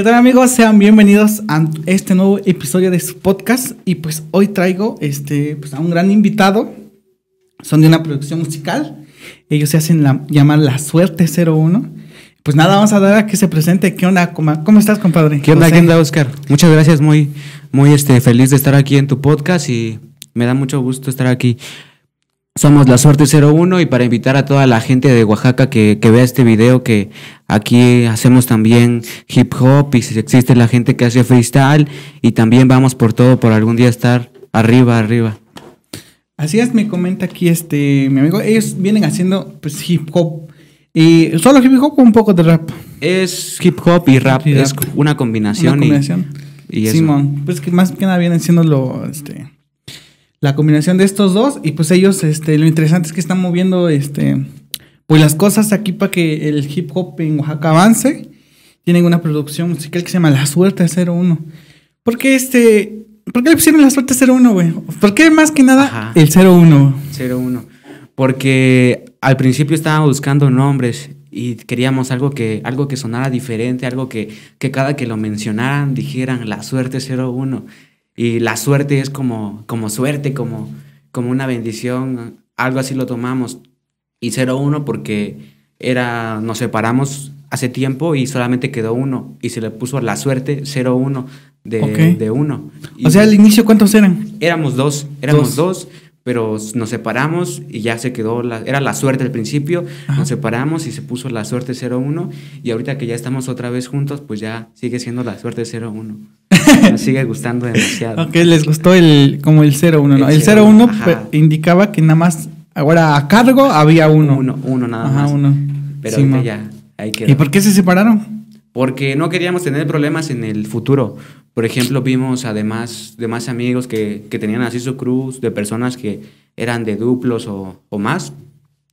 ¿Qué tal amigos? Sean bienvenidos a este nuevo episodio de su podcast y pues hoy traigo este, pues, a un gran invitado. Son de una producción musical. Ellos se hacen la, llamar La Suerte 01. Pues nada, vamos a dar a que se presente. ¿Qué onda? ¿Cómo, cómo estás, compadre? ¿Qué onda? José. ¿Qué onda, Oscar? Muchas gracias, muy, muy este, feliz de estar aquí en tu podcast y me da mucho gusto estar aquí. Somos La Suerte 01 y para invitar a toda la gente de Oaxaca que, que vea este video, que aquí hacemos también hip hop y si existe la gente que hace freestyle y también vamos por todo por algún día estar arriba, arriba. Así es, me comenta aquí este mi amigo. Ellos vienen haciendo pues hip hop. Y solo hip hop o un poco de rap. Es hip hop y rap, Y rap. es una combinación. Una combinación. Y. Simón, pues que más que nada vienen siendo lo, este, la combinación de estos dos y pues ellos, este, lo interesante es que están moviendo, este, pues las cosas aquí para que el hip hop en Oaxaca avance. Tienen una producción musical que se llama La Suerte 01. ¿Por qué este, por qué le pusieron La Suerte 01, güey? ¿Por qué más que nada Ajá. el 01? 01. Porque al principio estábamos buscando nombres y queríamos algo que, algo que sonara diferente, algo que, que cada que lo mencionaran dijeran la suerte 01. Y la suerte es como, como suerte, como, como una bendición, algo así lo tomamos. Y 01 porque era, nos separamos hace tiempo y solamente quedó uno. Y se le puso la suerte 01 de, Ok. de uno. Y O sea, al inicio, ¿cuántos eran? Éramos dos, éramos Dos. dos, pero nos separamos y ya se quedó, la, era la suerte al principio, Ajá. nos separamos y se puso la suerte 01 y ahorita que ya estamos otra vez juntos, pues ya sigue siendo la suerte 01. Me sigue gustando demasiado. Ok, les gustó el, como el 01, ¿no? El El 01, 01 ajá. pe- indicaba que nada más, ahora a cargo había uno. Uno, uno nada Ajá, más. uno. Pero Sí, ahorita ya, ahí quedó. ¿Y por qué se separaron? Porque no queríamos tener problemas en el futuro. Por ejemplo, vimos además de más amigos que, que tenían así su cruz, de personas que eran de duplos o, o más,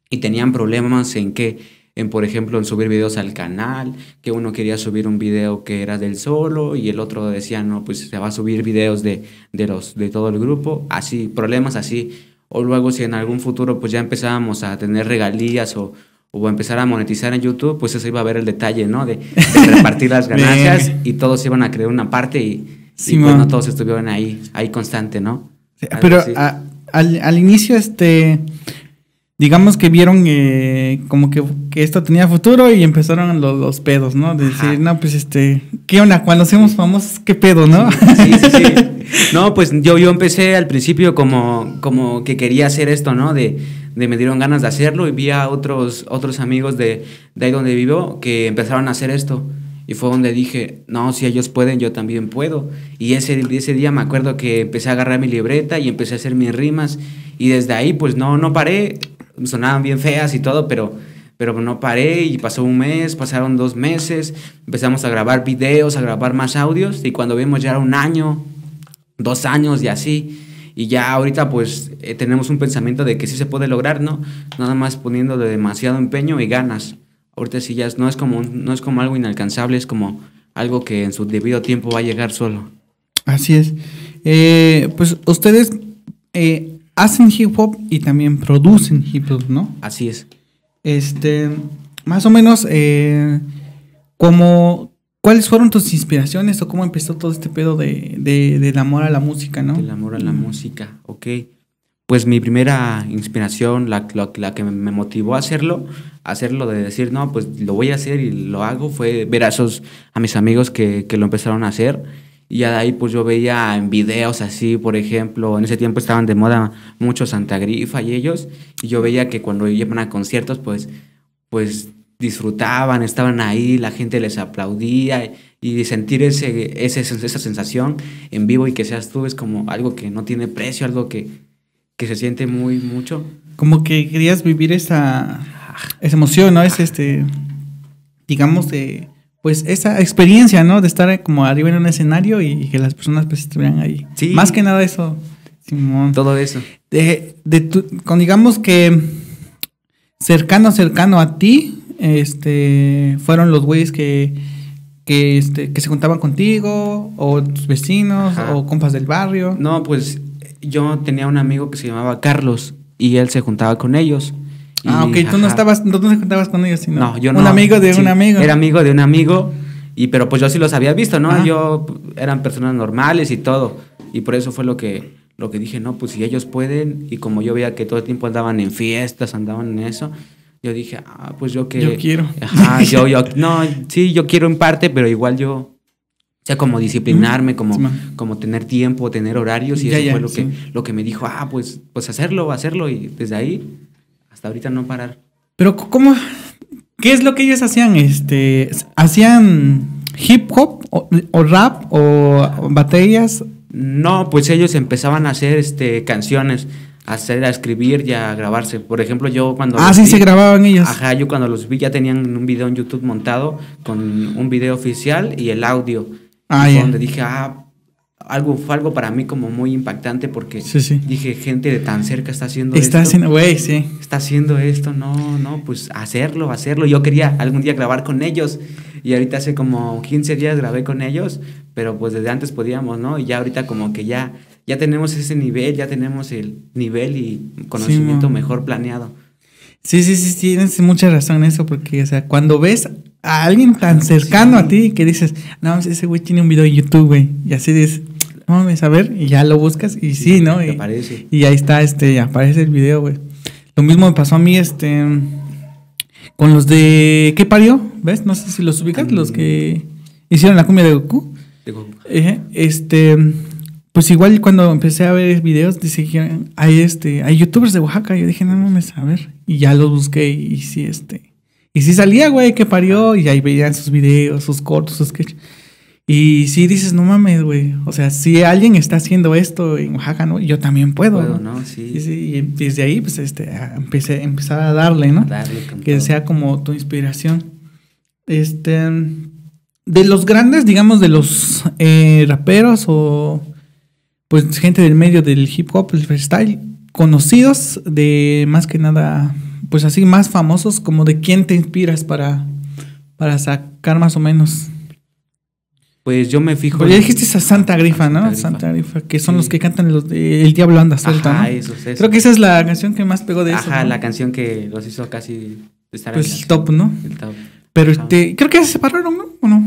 y tenían problemas en que, en por ejemplo, en subir videos al canal, que uno quería subir un video que era del solo y el otro decía, no, pues se va a subir videos de, de, los, de todo el grupo, así, problemas así. O luego si en algún futuro pues ya empezábamos a tener regalías o, o empezar a monetizar en YouTube, pues eso iba a ver el detalle, ¿no? De, de repartir las ganancias y todos iban a creer una parte y, y, Simón. pues no todos estuvieron ahí, ahí constante, ¿no? Algo Pero así. a- al, al inicio, este, digamos que vieron eh, como que, que esto tenía futuro y empezaron los, los pedos, ¿no? De decir, Ajá. no, pues este, ¿qué onda? Cuando seamos famosos, ¿qué pedo, no? Sí, sí, sí. No, pues yo, yo empecé al principio como, como que quería hacer esto, ¿no? De, de me dieron ganas de hacerlo y vi a otros, otros amigos de, de ahí donde vivo que empezaron a hacer esto. Y fue donde dije, no, si ellos pueden, yo también puedo. Y ese, ese día me acuerdo que empecé a agarrar mi libreta y empecé a hacer mis rimas. Y desde ahí, pues no, no paré. Sonaban bien feas y todo, pero, pero no paré. Y pasó un mes, pasaron dos meses. Empezamos a grabar videos, a grabar más audios. Y cuando vimos ya era un año, dos años y así. Y ya ahorita pues eh, tenemos un pensamiento de que sí se puede lograr, ¿no? Nada más poniéndole demasiado empeño y ganas. Ahorita sí ya no es como, no es como algo inalcanzable, es como algo que en su debido tiempo va a llegar solo. Así es. Eh, pues ustedes eh, hacen hip hop y también producen hip hop, ¿no? Así es. Este, más o menos, eh, como, ¿cuáles fueron tus inspiraciones o cómo empezó todo este pedo de, de- del amor a la música, no? El amor a la música, ok. Pues mi primera inspiración, la, la- la que me motivó a hacerlo, a hacerlo de decir, no, pues lo voy a hacer y lo hago, fue ver a esos, a mis amigos que, que lo empezaron a hacer. Y ya de ahí pues yo veía en videos así, por ejemplo, en ese tiempo estaban de moda mucho Santa Grifa y ellos, y yo veía que cuando iban a conciertos pues, pues disfrutaban, estaban ahí, la gente les aplaudía y sentir ese, ese, esa sensación en vivo y que seas tú es como algo que no tiene precio, algo que, que se siente muy mucho. Como que querías vivir esa, esa emoción, ¿no? Es este, digamos, de, pues esa experiencia, ¿no? De estar como arriba en un escenario y que las personas pues estuvieran ahí. Sí. Más que nada eso, Simón. Todo eso. de, de tu- con digamos que cercano, cercano a ti, este, fueron los güeyes que, que, este, que se juntaban contigo, o tus vecinos, Ajá. o compas del barrio. No, pues yo tenía un amigo que se llamaba Carlos y él se juntaba con ellos. Ah, ok, tú no ajá. estabas, no te juntabas con ellos, sino No, yo no. un amigo de Sí, un amigo. Era amigo de un amigo Y pero pues yo sí los había visto, ¿no? Ajá. Yo eran personas normales y todo. Y por eso fue lo que, lo que dije, no, pues si ellos pueden, y como yo veía que todo el tiempo andaban en fiestas, andaban en eso, yo dije, ah, pues yo que... Yo quiero. Ajá, yo, yo, no, sí, yo quiero en parte, pero igual yo, o sea, como disciplinarme, como, Sí, como tener tiempo, tener horarios, y Ya, eso ya, fue lo, sí. que, lo que me dijo, ah, pues, pues hacerlo, hacerlo, y desde ahí hasta ahorita no parar. Pero ¿cómo? ¿Qué es lo que ellos hacían? Este, ¿Hacían hip hop o, o rap o batallas? No, pues ellos empezaban a hacer este, canciones, a hacer, a escribir y a grabarse. Por ejemplo, yo cuando... Ah, sí, vi- se grababan ellos. Ajá, yo cuando los vi ya tenían un video en YouTube montado con un video oficial y el audio. Ah, Y donde dije, ah, algo, fue algo para mí como muy impactante porque Sí, sí. dije, gente de tan cerca está haciendo Está esto. haciendo, güey, sí. Está haciendo esto, no, no, pues hacerlo, hacerlo. Yo quería algún día grabar con ellos y ahorita hace como 15 días grabé con ellos, pero pues desde antes podíamos, ¿no? Y ya ahorita como que ya, ya tenemos ese nivel, ya tenemos el nivel y conocimiento mejor planeado. Sí, sí, sí, tienes mucha razón en eso, porque, o sea, cuando ves a alguien tan cercano a ti que dices, no, ese güey tiene un video en YouTube, güey, y así dices, no mames, a ver, y ya lo buscas, y sí, ¿no? Y, aparece. y ahí está, este, aparece el video, güey. Lo mismo me pasó a mí, este, con los de, ¿qué parió? ¿Ves? No sé si los ubicas, los que hicieron la cumbia de Goku. Digo, Ejé, Este, pues igual cuando empecé a ver videos, que hay este, hay youtubers de Oaxaca. Yo dije, no mames, a ver. Y ya los busqué y, sí, este. Y sí salía, güey, que parió. Y ahí veían sus videos, sus cortos, sus sketches. Y sí dices, no mames, güey. O sea, si alguien está haciendo esto en Oaxaca, ¿no? Yo también puedo. puedo, ¿no? ¿no? Sí. Y, sí, y desde ahí, pues, este, a- empecé, empezar a darle, ¿no? Darle con que todo. sea como tu inspiración. Este, de los grandes, digamos, de los eh, raperos o pues gente del medio del hip hop, el freestyle, conocidos de más que nada, pues así más famosos, como de quién te inspiras para, para sacar más o menos. Pues yo me fijo. Porque ya dijiste a Santa Grifa, ¿no? Santa Grifa. Que son Sí. los que cantan los de El Diablo anda suelta, Ajá, ¿no? esos, esos. Creo que esa es la canción que más pegó de eso. Ajá, ¿no? la canción que los hizo casi estar Pues la- top, ¿no? el top. Pero Ajá. este, creo que se separaron, ¿no? ¿O no?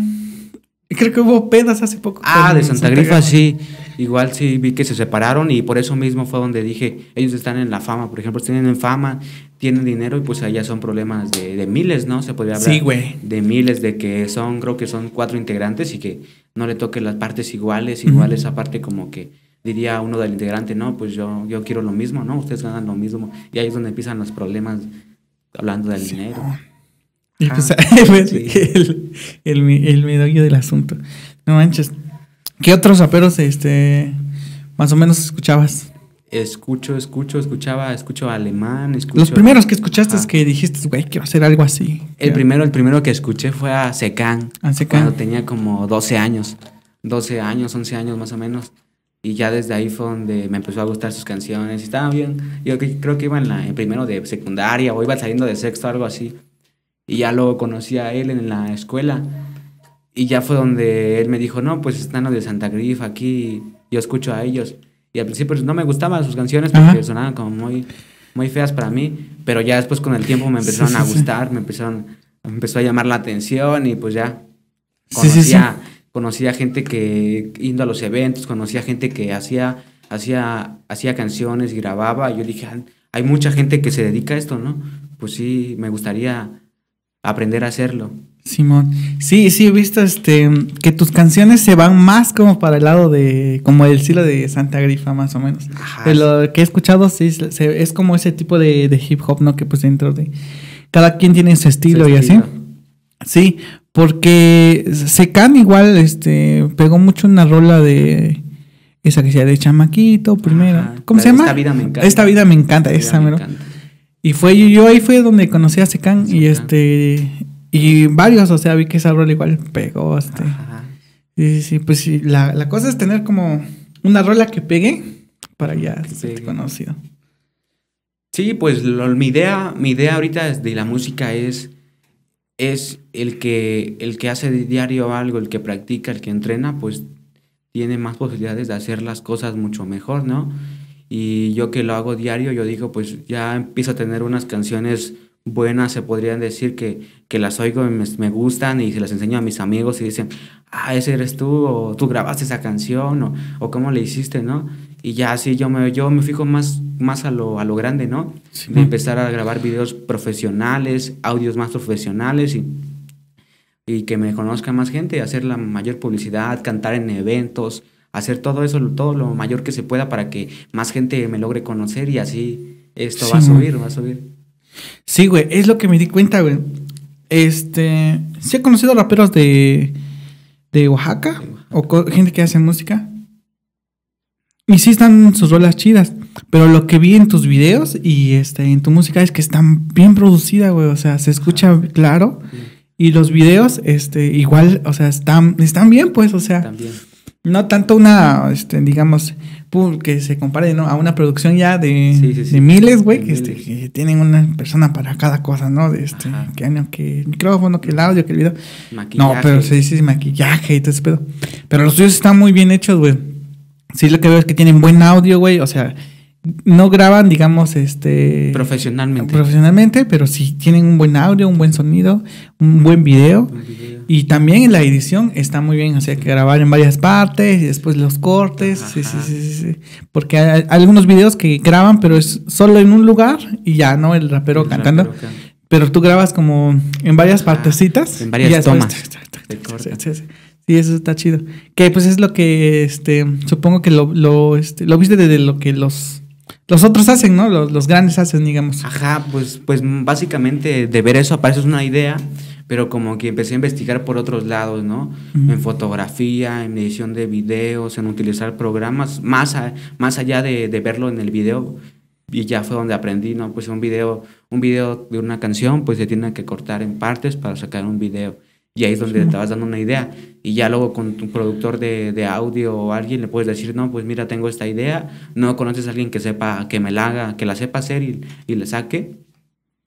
Creo que hubo pedas hace poco. Ah, de Santa Grifa, sí. Igual sí vi que se separaron y por eso mismo fue donde dije, ellos están en la fama, por ejemplo, tienen en fama, tienen dinero y pues allá son problemas de, de miles, ¿no? Se podría hablar Sí, güey. de miles, de que son, creo que son cuatro integrantes y que no le toquen las partes iguales, igual esa parte como que diría uno del integrante, no, pues yo, yo quiero lo mismo, ¿no? Ustedes ganan lo mismo. Y ahí es donde empiezan los problemas hablando del dinero. Y Ajá, pues sí. el, el, mi- el medallo del asunto. No manches. ¿Qué otros raperos este más o menos escuchabas? Escucho, escucho, escuchaba, escucho alemán, escucho... Los primeros que escuchaste es Ajá. que dijiste, güey, quiero hacer algo así. El primero, el primero que escuché fue a Secan. A Secan. Cuando tenía como 12 años. 12 años, 11 años más o menos. Y ya desde ahí fue donde me empezó a gustar sus canciones. Y estaba bien. Yo cre- creo que iba en, la, en primero de secundaria o iba saliendo de sexto, algo así. Y ya luego conocí a él en la escuela. Y ya fue donde él me dijo, no, pues están los de Santa Grifa aquí. Yo escucho a ellos. Y al principio pues, no me gustaban sus canciones porque Ajá. sonaban como muy, muy feas para mí. Pero ya después con el tiempo me empezaron sí, a sí. gustar, me empezaron, me empezó a llamar la atención y pues ya conocía, conocía gente que yendo a los eventos, conocía gente que hacía, hacía, hacía canciones y grababa. Y yo dije, "Ah, hay mucha gente que se dedica a esto, ¿no? Pues sí, me gustaría aprender a hacerlo. Simón. Sí, sí, he visto este que tus canciones se van más como para el lado de como el estilo de Santa Grifa más o menos. Ajá. De lo que he escuchado sí se- es como ese tipo de, de hip hop, ¿no? Que pues dentro de cada quien tiene su estilo Su y así. Sí, porque Secan igual este pegó mucho una rola de esa que decía de chamaquito primero. Ajá. ¿Cómo se llama? Esta vida me encanta. Esta vida me encanta, Esta esa me mero. encanta. Y fue yo, yo ahí fue donde conocí a Secan y este y varios, o sea, vi que esa rola igual pegó este. Ajá. Sí, sí, pues sí, la, la cosa es tener como una rola que pegue para ya ser conocido. Sí, pues lo- mi idea, mi idea ahorita de la música es, es el que, el que hace de diario algo, el que practica, el que entrena, pues tiene más posibilidades de hacer las cosas mucho mejor, ¿no? Y yo que lo hago diario, yo digo, pues ya empiezo a tener unas canciones buenas, se podrían decir que, que las oigo y me, me gustan y se las enseño a mis amigos y dicen, ah, ese eres tú, o tú grabaste esa canción, o, o cómo le hiciste, ¿no? Y ya así yo me, yo me fijo más, más a, lo, a lo grande, ¿no? Sí. De empezar a grabar videos profesionales, audios más profesionales y, y que me conozca más gente, hacer la mayor publicidad, cantar en eventos, hacer todo eso, todo lo mayor que se pueda para que más gente me logre conocer y así esto Sí, va a man. subir, va a subir. Sí, güey, es lo que me di cuenta, güey. Este, sí he conocido raperos de, de Oaxaca o gente que hace música. Y sí están sus rolas chidas, pero lo que vi en tus videos y este en tu música es que están bien producida, güey, o sea, se escucha claro y los videos este igual, o sea, están están bien, pues, o sea, También. no tanto una este digamos que se compare ¿no? a una producción ya de, Sí, sí, sí. de miles, güey, que, este, que tienen una persona para cada cosa, ¿no? De este, Ajá. que, no, que el micrófono, que el audio, que el video. No, Maquillaje. pero se dice maquillaje y todo ese pedo. Pero los suyos están muy bien hechos, güey. Sí, lo que veo es que tienen buen audio, güey. O sea, no graban, digamos, este. Profesionalmente. Profesionalmente, pero sí tienen un buen audio, un buen sonido, un buen video. Un video. Y también en la edición está muy bien, o sea, que grabar en varias partes y después los cortes. Sí, sí, sí, sí, sí. Porque hay, algunos videos que graban, pero es solo en un lugar y ya, ¿no? El rapero El cantando. rapero can- Pero tú grabas como en varias Ajá, partecitas. en varias y ya después- tomas. Sí, eso está chido. Que pues es lo que, este, supongo que lo, lo, este, lo viste de lo que los, los otros hacen, ¿no? Los, los grandes hacen, digamos. Ajá, pues, pues básicamente de ver eso aparece una idea, pero como que empecé a investigar por otros lados, ¿no? Ujú. En fotografía, en edición de videos, en utilizar programas, más, a- más allá de, de verlo en el video. Y ya fue donde aprendí, ¿no? Pues un video, un video de una canción, pues se tiene que cortar en partes para sacar un video. Y ahí es donde te vas dando una idea. Y ya luego con tu productor de, de audio o alguien le puedes decir, no, pues mira, tengo esta idea. No conoces a alguien que sepa, que me la haga, que la sepa hacer y, y le saque.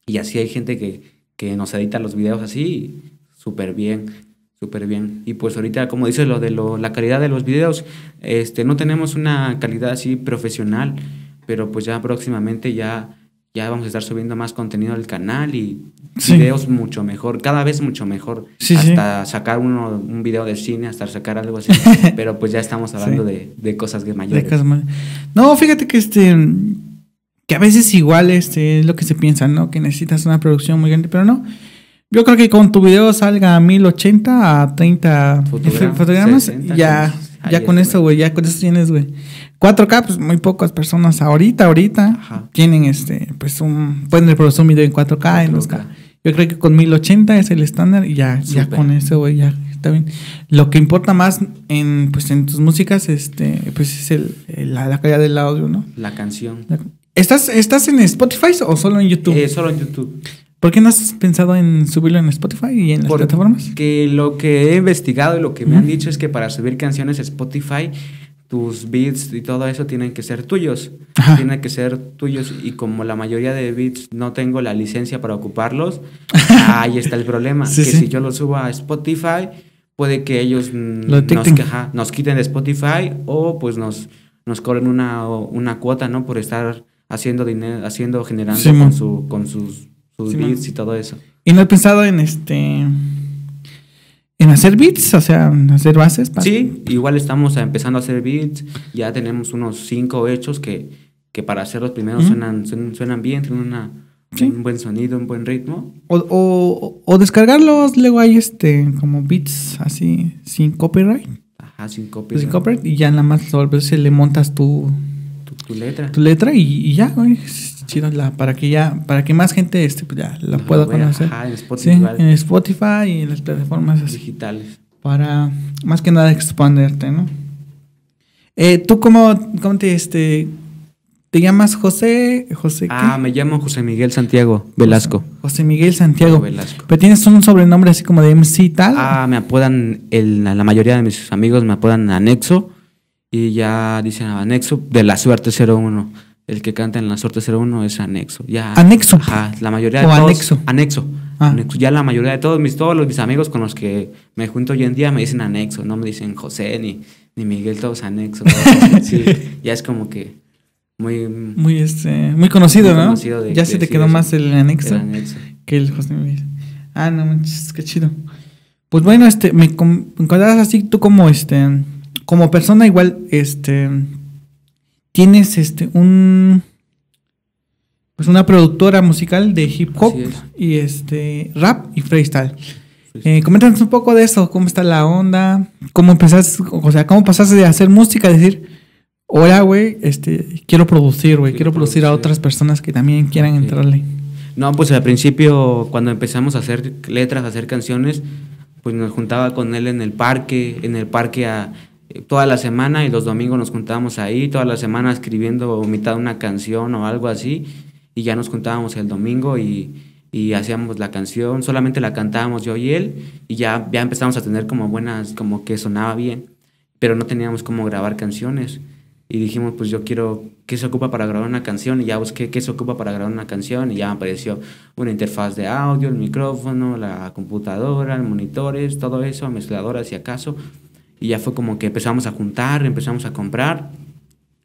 Y así hay gente que, que nos edita los videos así, súper bien, súper bien. Y pues ahorita, como dices, lo de lo, la calidad de los videos, este, no tenemos una calidad así profesional, pero pues ya próximamente ya, ya vamos a estar subiendo más contenido al canal y Sí. videos mucho mejor, cada vez mucho mejor. Sí, sí. hasta sacar uno, un video de cine, hasta sacar algo así. pero pues ya estamos hablando de, de cosas que De mayores. cosas mal- No, fíjate que este, que a veces igual este es lo que se piensa, ¿no? Que necesitas una producción muy grande, pero no. Yo creo que con tu video salga a 1080 a 30 Fotogra- fotogramas, 60, ya, ya con es, eso, güey, ya con eso tienes, güey. 4K, pues muy pocas personas ahorita, ahorita Ajá. tienen este, pues un, pueden reproducir un video en 4K, en 2K. 4K. Yo creo que con 1080 es el estándar y ya, ya con eso, güey, ya está bien. Lo que importa más en, pues, en tus músicas, este, pues es el, el- la, la calidad del audio, ¿no? La canción. La- ¿Estás, ¿Estás en Spotify o solo en YouTube? Eh, solo en YouTube. ¿Por qué no has pensado en subirlo en Spotify y en las plataformas? Porque lo que he investigado y lo que me han dicho es que para subir canciones a Spotify, tus beats y todo eso tienen que ser tuyos. Ajá. Tienen que ser tuyos. Y como la mayoría de beats no tengo la licencia para ocuparlos, ahí está el problema. Sí, que sí. si yo los subo a Spotify, puede que ellos Lo nos, ajá, nos quiten de Spotify o pues nos, nos cobren una, una cuota, ¿no? Por estar haciendo dinero, haciendo, generando Sí, con, su, con sus, sus Sí, man. beats y todo eso. ¿Y no has pensado en este. en hacer beats? O sea, en hacer bases. para- Sí, igual estamos empezando a hacer beats, ya tenemos unos cinco hechos que, que para hacer los primeros Ujú. suenan, suenan, suenan bien, tienen una, Sí. un buen sonido, un buen ritmo. O, o, o descargarlos, luego hay este, como beats así, sin copyright. Ajá, sin copia. Sin copyright, y ya nada más le montas tu, Tu, tu letra. tu letra y, y ya, güey. La, para que ya, para que más gente este, pues ya la pueda conocer. Ajá, en Sí, Spotify. en Spotify y en las plataformas así. digitales. Para más que nada expanderte, ¿no? Eh, ¿Tú cómo, cómo te, este, te llamas José? José qué? Ah, me llamo José Miguel Santiago Velasco. José Miguel Santiago. Velasco. Pero tienes un sobrenombre así como de MC y tal. Ah, me apodan, el, la mayoría de mis amigos me apodan Anexo y ya dicen Anexo de la suerte 01. El que canta en la suerte 01 es Anexo. Ya. Anexo. Ajá, la mayoría de O todos. anexo. Anexo. Ah. Anexo. Ya la mayoría de todos mis, todos los, mis amigos con los que me junto hoy en día me dicen Anexo, no me dicen José ni, ni Miguel, todos Anexo. todos. sí, ya es como que muy, muy, este, muy conocido, Muy ¿no? conocido de- ya se te quedó eso. más el anexo el anexo. que el José Luis. Ah, no manches, qué chido. Pues bueno, este, me contabas así, tú como este, como persona igual, este, tienes este, un, pues una productora musical de hip hop es. y este, rap y freestyle. Eh, coméntanos un poco de eso, cómo está la onda, cómo empezaste, o sea, cómo pasaste de hacer música a decir, hola, güey, este, quiero producir, güey, quiero Quiero producir a otras personas que también quieran entrarle. No, pues al principio, cuando empezamos a hacer letras, a hacer canciones, pues nos juntaba con él en el parque, en el parque a, toda la semana y los domingos nos juntábamos ahí, toda la semana escribiendo mitad de una canción o algo así, y ya nos juntábamos el domingo y, y hacíamos la canción, solamente la cantábamos yo y él, y ya, ya empezamos a tener como buenas, como que sonaba bien, pero no teníamos cómo grabar canciones. Y dijimos, pues yo quiero, ¿qué se ocupa para grabar una canción? Y ya busqué qué se ocupa para grabar una canción y ya apareció una interfaz de audio, el micrófono, la computadora, monitores, todo eso, mezcladora si acaso. Y ya fue como que empezamos a juntar, empezamos a comprar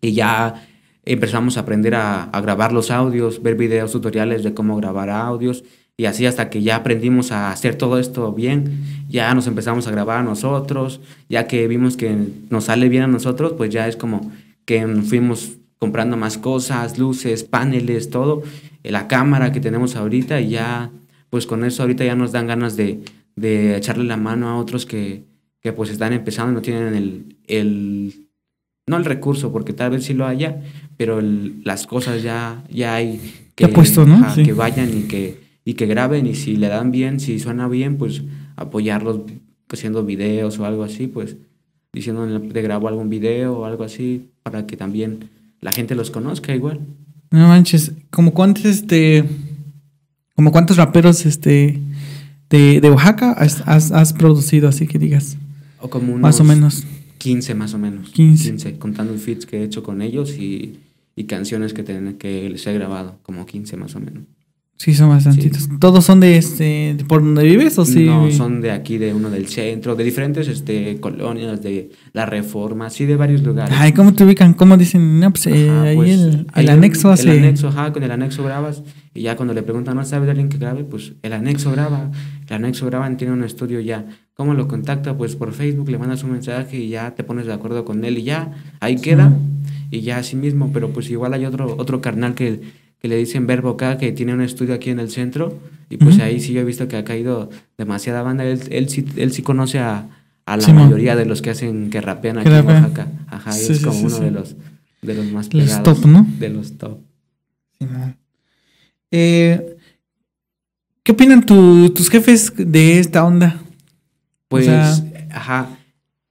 y ya empezamos a aprender a, grabar los audios, ver videos tutoriales de cómo grabar audios y así hasta que ya aprendimos a hacer todo esto bien, ya nos empezamos a grabar a nosotros, ya que vimos que nos sale bien a nosotros, pues ya es como que fuimos comprando más cosas, luces, paneles, todo, eh, la cámara que tenemos ahorita y ya, pues con eso ahorita ya nos dan ganas de, de echarle la mano a otros que, que pues están empezando y no tienen el, el, no el recurso, porque tal vez sí lo haya, pero el- las cosas ya, ya hay Ya puesto, ¿no? Sí. que vayan y que, y que graben y si le dan bien, si suena bien, pues apoyarlos haciendo videos o algo así, pues diciendo de grabo algún video o algo así para que también la gente los conozca igual. No manches, como cuántos este como cuántos raperos este de, de Oaxaca has, has- has producido así que digas, O como unos más o menos. 15 más o menos. 15. contando feats que he hecho con ellos y, y canciones que, ten- que les he grabado, como 15 más o menos. Sí, son bastantitos. ¿Todos son de este de por donde vives o sí? No, son de aquí, de uno del centro, de diferentes este, colonias, de la Reforma, sí, de varios lugares. Ay, ¿cómo te ubican? ¿Cómo dicen? No, pues eh, Ajá, ahí pues, el, el anexo hace El anexo, ajá, con el anexo grabas. Y ya cuando le preguntan, ¿no sabes de alguien que grabe? Pues el anexo graba. El anexo graba, tiene un estudio ya. ¿Cómo lo contacta? Pues por Facebook le mandas un mensaje y ya te pones de acuerdo con él y ya, ahí queda. Y ya así mismo, pero pues igual hay otro, otro carnal que, que le dicen Verbo acá, que tiene un estudio aquí en el centro. Y pues ahí sí yo he visto que ha caído demasiada banda. Él, él, sí, él sí conoce a, a la mayoría de los que hacen, que rapean aquí en. Oaxaca. Ajá, Sí, es como uno de los de los más Los pegados. top, ¿no? De los top. Eh, ¿Qué opinan tu- tus jefes de esta onda? Pues, sea, ajá.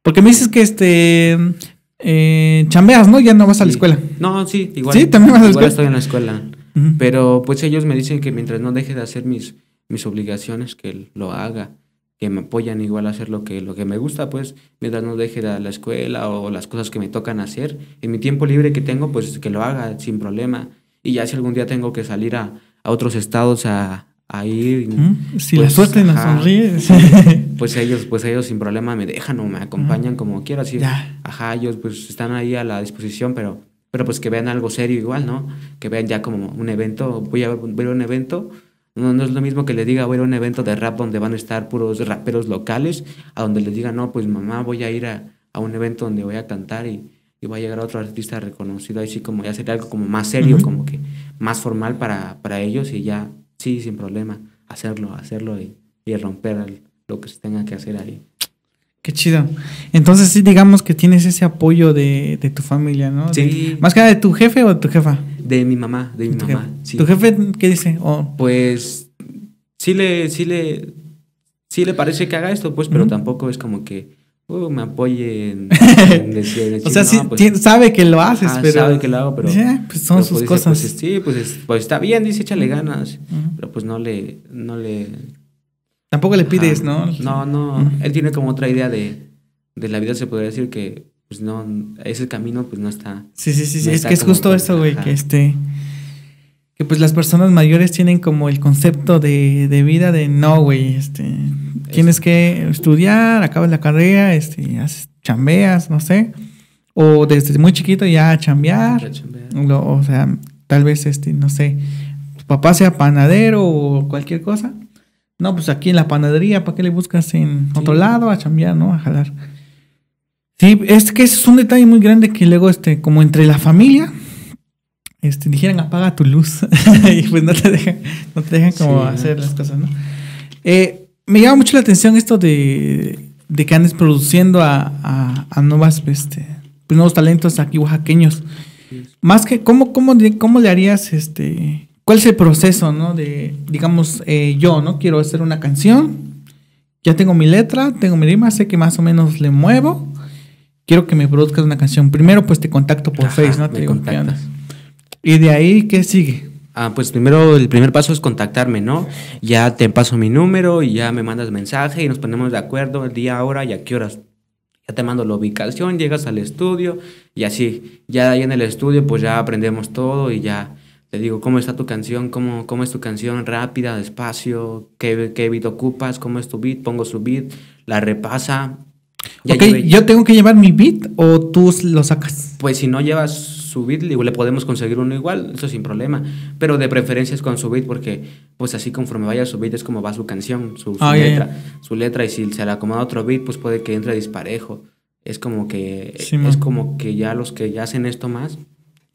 Porque me dices que este eh, chambeas, ¿no? Ya no vas a la sí. escuela. No, sí, igual. Sí, también vas a la igual escuela. estoy en la escuela. Pero pues ellos me dicen que mientras no deje de hacer mis, mis obligaciones, que lo haga. Que me apoyan igual a hacer lo que, lo que me gusta, pues, mientras no deje de la escuela o las cosas que me tocan hacer. En mi tiempo libre que tengo, pues que lo haga sin problema. Y ya si algún día tengo que salir a, a otros estados a, a ir. Si pues, la suerte nos sonríe. Pues ellos, pues ellos sin problema me dejan o me acompañan como quiera. Así, Ya. Ajá, ellos pues están ahí a la disposición, pero, pero pues que vean algo serio igual, ¿no? Que vean ya como un evento, voy a ver un evento. No, no es lo mismo que le diga, voy a un evento de rap donde van a estar puros raperos locales, a donde les diga, no, pues mamá, voy a ir a, a un evento donde voy a cantar y, y va a llegar otro artista reconocido. Ahí sí como ya sería algo como más serio, como que más formal para, para ellos y ya, sí, sin problema, hacerlo, hacerlo y, y romper al- lo que se tenga que hacer ahí. Qué chido. Entonces sí, digamos que tienes ese apoyo de, de tu familia, ¿no? Sí. De- más que nada de tu jefe o de tu jefa. De mi mamá, de mi Tu mamá. jefe. sí. ¿Tu jefe qué dice? O- Pues sí le, sí le, sí le parece que haga esto, pues, pero tampoco es como que uh, me apoye en, en decir, en o sea, sí, pues, sabe que lo haces, ajá, pero... sabe que lo hago, pero, Dice, "Ah, pues son pero, sus dice, cosas. Pues, sí, pues, es- pues está bien, dice, échale ganas, pero pues no le, no le. Tampoco le ajá, pides, ¿no? No, no, él tiene como otra idea de, de la vida, se podría decir que, pues no, ese camino, pues no está. Sí, sí, sí, sí. No Es que es justo que- eso, güey, que este... Que pues las personas mayores tienen como el concepto de, de vida de no, güey, este... Tienes que estudiar, acabas la carrera, este, haces chambeas, no sé. O desde muy chiquito ya a chambear. lo- o sea, tal vez este, no sé, tu papá sea panadero o cualquier cosa. No, pues aquí en la panadería, ¿para qué le buscas en otro lado a chambear, no? A jalar. Sí, es que ese es un detalle muy grande que luego, este, como entre la familia, este, dijeran apaga tu luz y pues no te dejan, no te dejan como Sí. hacer las cosas, ¿no? Eh, me llama mucho la atención esto de, de que andes produciendo a, a, a nuevas, este, pues, nuevos talentos aquí oaxaqueños. Más que, ¿cómo, cómo, cómo le harías, este, cuál es el proceso, ¿no? De, digamos, eh, yo, ¿no? Quiero hacer una canción, ya tengo mi letra, tengo mi rima, sé que más o menos le muevo, quiero que me produzcas una canción. Primero, pues te contacto por Ajá, Face, ¿no? me Te digo, ¿qué contactas. Y de ahí, ¿qué sigue? Ah, pues primero el primer paso es contactarme, ¿no? Ya te paso mi número y ya me mandas mensaje y nos ponemos de acuerdo el día, hora y a qué horas. Ya te mando la ubicación, llegas al estudio y así. Ya ahí en el estudio pues ya aprendemos todo y ya te digo cómo está tu canción, cómo, cómo es tu canción, rápida, despacio, qué, qué beat ocupas, cómo es tu beat, pongo su beat, la repasa. Ya ok, ¿yo tengo que llevar mi beat o tú lo sacas? pues si no llevas su beat, digo, le podemos conseguir uno igual, eso sin problema. Pero de preferencia es con su beat, porque pues así conforme vaya su beat es como va su canción, su, su Ah, letra. Su letra, y si se le acomoda otro beat, pues puede que entre disparejo. Es como que, Sí, es man. como que ya los que ya hacen esto más.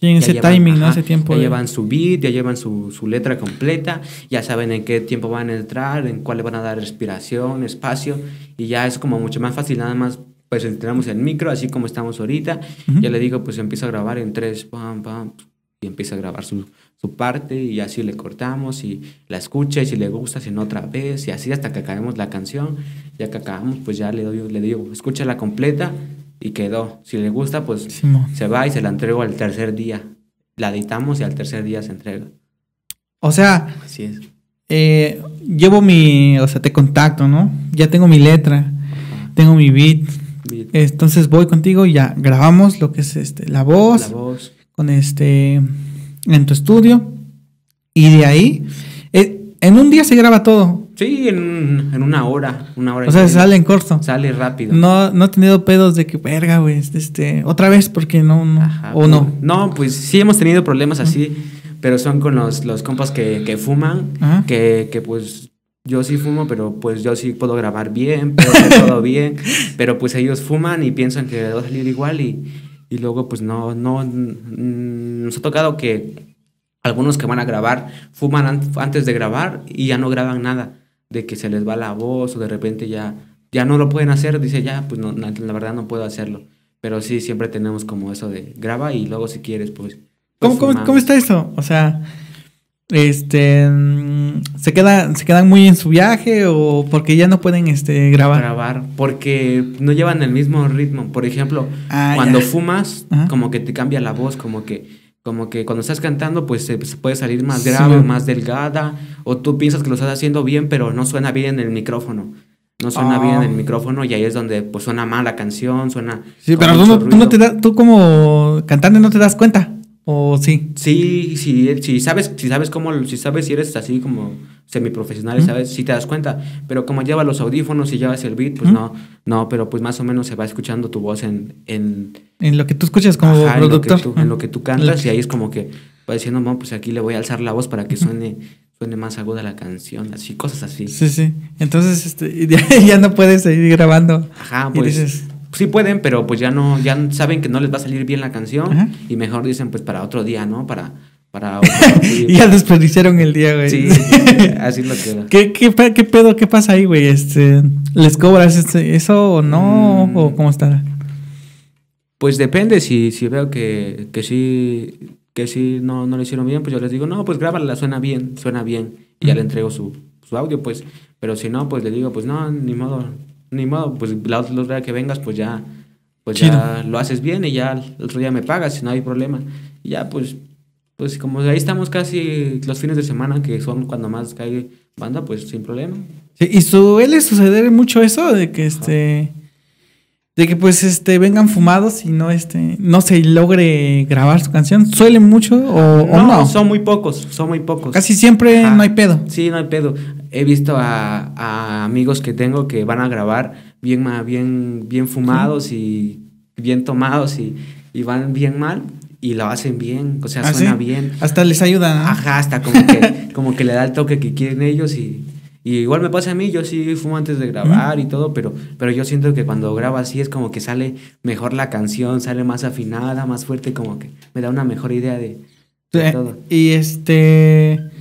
Tienen ya ese llevan- timing, ¿no? ajá, Ese tiempo. Ya de- llevan su beat, ya llevan su, su letra completa, ya saben en qué tiempo van a entrar, en cuál le van a dar respiración, espacio, y ya es como mucho más fácil, nada más pues entramos el micro, así como estamos ahorita, Ujú. ya le digo, pues empieza a grabar en tres, pam, pam, y empieza a grabar su, su parte, y así le cortamos, y la escucha, y si le gusta, si no otra vez, y así hasta que acabemos la canción, ya que acabamos, pues ya le, doy, le digo, escúchala completa, y quedó. Si le gusta, pues se va y se la entrego al tercer día. La editamos y al tercer día se entrega. O sea, Así es. eh, llevo mi, o sea, te contacto, ¿no? Ya tengo mi letra, Ajá. tengo mi beat. Beat, Entonces voy contigo y ya grabamos lo que es este, la voz, La voz. con este, en tu estudio. Y de ahí, en un día se graba todo. Sí, en, en una hora. Una hora O sea, sale en corto. Sale rápido. No, no he tenido pedos de que, verga, güey, este, otra vez, porque no, no, Ajá, o no. No, pues sí hemos tenido problemas así, pero son con los, los compas que, que fuman, Ajá. que, que pues yo sí fumo, pero pues yo sí puedo grabar bien, puedo hacer todo bien, pero pues ellos fuman y piensan que va a salir igual y, y luego pues no, no, mm, nos ha tocado que algunos que van a grabar fuman an- antes de grabar y ya no graban nada, de que se les va la voz o de repente ya, ya no lo pueden hacer, dice ya, pues no, la, verdad no puedo hacerlo. Pero sí, siempre tenemos como eso de graba y luego si quieres, pues... ¿Cómo, pues, cómo, fumamos. cómo está eso? O sea, este, ¿se, queda, ¿se quedan muy en su viaje o porque ya no pueden este, grabar? grabar porque no llevan el mismo ritmo. Por ejemplo, Ah, cuando ya. fumas, Ajá. como que te cambia la voz, como que, como que cuando estás cantando, pues se, se puede salir más grave, más delgada, o tú piensas que lo estás haciendo bien, pero no suena bien en el micrófono. No suena Ah. bien en el micrófono y ahí es donde pues suena mal la canción, suena... Sí, pero tú no, tú no te tú como cantante no te das cuenta. ¿O sí? Sí, sí, si sabes, si sabes cómo, si sabes si eres así como semiprofesional, Ujú. sabes, si te das cuenta, pero como llevas los audífonos y llevas el beat, pues no, no, pero pues más o menos se va escuchando tu voz en, en, En lo que tú escuchas como ajá, en lo que productor. tú- en lo que tú cantas y ahí es como que va diciendo, no, pues aquí le voy a alzar la voz para que suene, suene más aguda la canción, así, cosas así. Sí, sí. Entonces, este, ya, ya no puedes seguir grabando. Ajá, Y pues dices- sí pueden, pero pues ya no, ya saben que no les va a salir bien la canción Ajá. y mejor dicen pues para otro día, ¿no? Para, para otro sí, y ya desperdiciaron el día, güey. Sí, así lo queda. ¿Qué, qué, pe- qué pedo? ¿Qué pasa ahí, güey? Este, ¿Les cobras este- eso o no? Mm. ¿O cómo está? Pues depende, si, si veo que, que sí, que sí no, no lo hicieron bien, pues yo les digo, no, pues grábala, suena bien, suena bien. Y ya le entrego su, su audio, pues. Pero si no, pues le digo, pues no, ni modo, ni modo, pues la otra vez que vengas, pues ya, pues ya lo haces bien y ya el otro día me pagas, si no hay problema. Y ya, pues, pues como ahí estamos casi los fines de semana, que son cuando más cae banda, pues sin problema. Sí, y suele suceder mucho eso de que este. De que pues este vengan fumados y no este no se logre grabar su canción. ¿Suele mucho o o no? son muy pocos, son muy pocos. Casi siempre no hay pedo. Sí, no hay pedo. He visto a, a amigos que tengo que van a grabar bien, bien, bien fumados y bien tomados y, y van bien mal. y lo hacen bien, o sea, ¿Ah, suena sí? bien. Hasta les ayuda, ¿no? Ajá, hasta como que, como que le da el toque que quieren ellos y, y igual me pasa a mí, yo sí fumo antes de grabar y todo, pero, pero yo siento que cuando grabo así es como que sale mejor la canción, sale más afinada, más fuerte, como que me da una mejor idea de, de Sí, todo. Y este.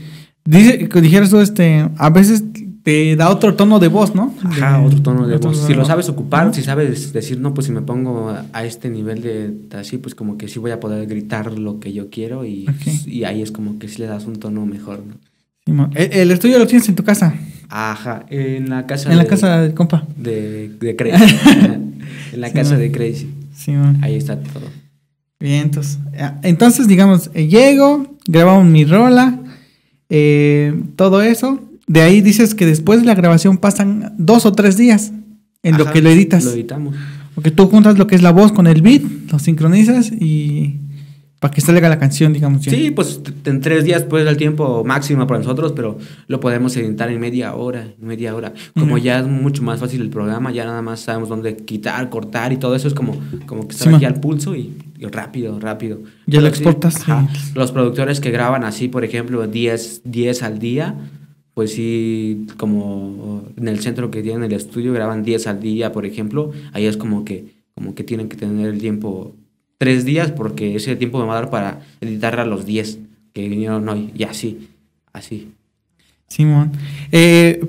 Dice, dijeras tú, este. A veces te da otro tono de voz, ¿no? Ajá, De- otro tono de otro voz. tono Si de lo voz. sabes ocupar, si sabes decir, no, pues si me pongo a, este nivel de así, pues como que sí voy a poder gritar lo que yo quiero y, Ok. y ahí es como que sí le das un tono mejor, ¿no? El, el estudio lo tienes en tu casa. Ajá, en la casa En la de- casa del compa. de, de Crazy. En la Sí, casa man. de Crazy. Simón. Ahí está todo. Bien, entonces. ah, Entonces, digamos, eh, llego, grabamos mi rola, eh, todo eso. De ahí dices que después de la grabación pasan dos o tres días en lo que lo editas. Lo editamos. Porque tú juntas lo que es la voz con el beat, lo sincronizas y para que salga la canción, digamos. ya. Sí, pues en tres días pues el tiempo máximo para nosotros, pero lo podemos editar en media hora, en media hora. Como Ujú. ya es mucho más fácil el programa, ya nada más sabemos dónde quitar, cortar y todo eso es como, como que Sí, estar aquí man. al pulso y, y rápido, rápido. Ya lo Pero sí, exportas, ajá, sí. Los productores que graban así, por ejemplo, 10, 10 al día, pues sí, como en el centro que tienen el estudio graban 10 al día, por ejemplo, ahí es como que, como que tienen que tener el tiempo tres días porque ese tiempo me va a dar para editar a los 10 que vinieron hoy y así, así. Simón. Eh,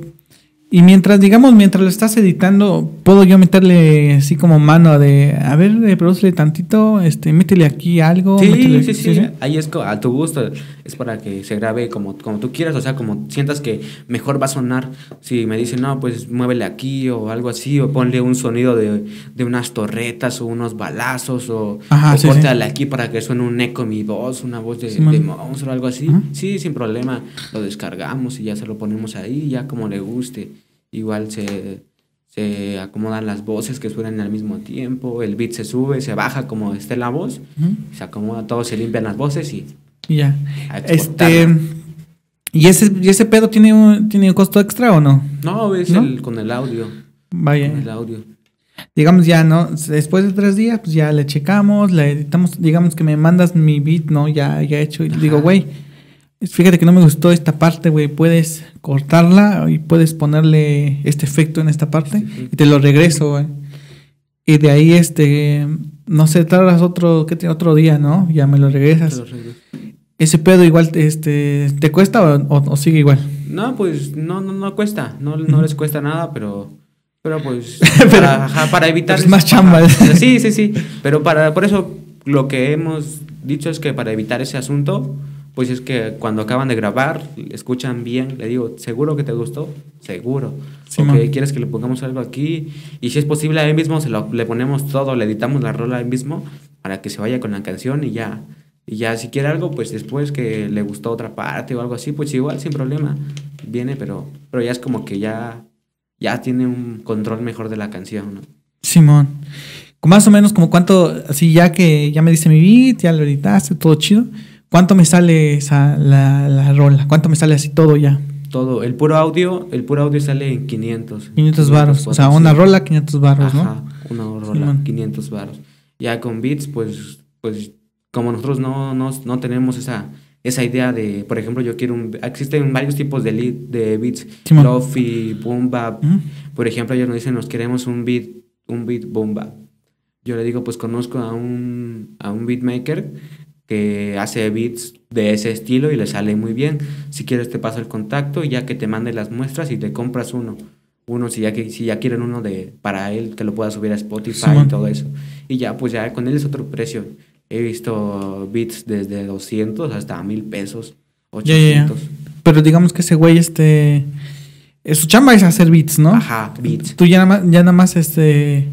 y mientras, digamos, mientras lo estás editando, puedo yo meterle así como mano de, a ver, reprodúcele tantito, este, métele aquí algo. Sí, métele- sí, sí, ahí es a tu gusto, es para que se grabe como, como tú quieras, o sea, como sientas que mejor va a sonar. Si me dicen, no, pues muévele aquí o algo así, o ponle un sonido de, de unas torretas o unos balazos, o, Ajá, o sí, sí. córtale aquí para que suene un eco mi voz, una voz de, Sí, de monstruo o algo así. Ajá. Sí, sin problema, lo descargamos y ya se lo ponemos ahí, ya como le guste. Igual se, se acomodan las voces que suenan al mismo tiempo, el beat se sube, se baja como esté la voz se acomoda todo, se limpian las voces y Y ya. Este. ¿y ese, y ese pedo tiene un, tiene un costo extra o no? No, es ¿No? El, con el audio. Vaya. Con el audio. Digamos ya, ¿no? Después de tres días, pues ya le checamos, le editamos, digamos que me mandas mi beat, ¿no? Ya, ya hecho. Y le digo, güey, fíjate que no me gustó esta parte, güey. Puedes cortarla y puedes ponerle este efecto en esta parte Sí, sí. y te lo regreso, güey. Y de ahí, este, no sé, tardas otro, ¿qué otro día, ¿no? Ya me lo regresas. Te lo regreso. Ese pedo igual, este, ¿te cuesta o, o- o sigue igual? No, pues no, no, no cuesta. No, no les cuesta nada, pero. Pero pues. Pero- para, ajá, para evitar. Pues más chamba. Ajá. Sí, sí, sí. Pero para, por eso lo que hemos dicho es que para evitar ese asunto, pues es que cuando acaban de grabar, escuchan bien, le digo, ¿seguro que te gustó? Seguro. Sí, ok, man. ¿quieres que le pongamos algo aquí? Y si es posible, ahí mismo se lo, le ponemos todo, le editamos la rola ahí mismo para que se vaya con la canción y ya. Y ya si quiere algo, pues después que le gustó otra parte o algo así, pues igual, sin problema. Viene, pero, pero ya es como que ya, ya tiene un control mejor de la canción, ¿no? Simón. Más o menos como cuánto, así ya que ya me diste mi beat, ya lo editaste, todo chido. ¿Cuánto me sale esa, la, la rola? ¿Cuánto me sale así todo ya? Todo, el puro audio, el puro audio sale en 500. 500 varos. O sea, sí. una rola, 500 varos, Ajá, ¿no? una rola, Simón. 500 varos. Ya con beats, pues, pues como nosotros no, no, no tenemos esa, esa idea de, por ejemplo, yo quiero un... Existen varios tipos de, lead, de beats, Simón. lofi, boom bap. Por ejemplo, ellos nos dicen, nos queremos un beat, un beat boom bap. Yo le digo, pues conozco a un, a un beatmaker que hace beats de ese estilo y le sale muy bien. Si quieres te paso el contacto y ya que te mande las muestras y te compras uno. Uno si ya, que, si ya quieren uno de para él que lo pueda subir a Spotify y todo eso. Y ya pues ya con él es otro precio. He visto beats desde 200 hasta 1000 pesos, Ya, ya, ya. 800. Pero digamos que ese güey, este. eh, Su chamba es hacer beats, ¿no? Ajá, beats. Tú ya nada más, ya nada más este.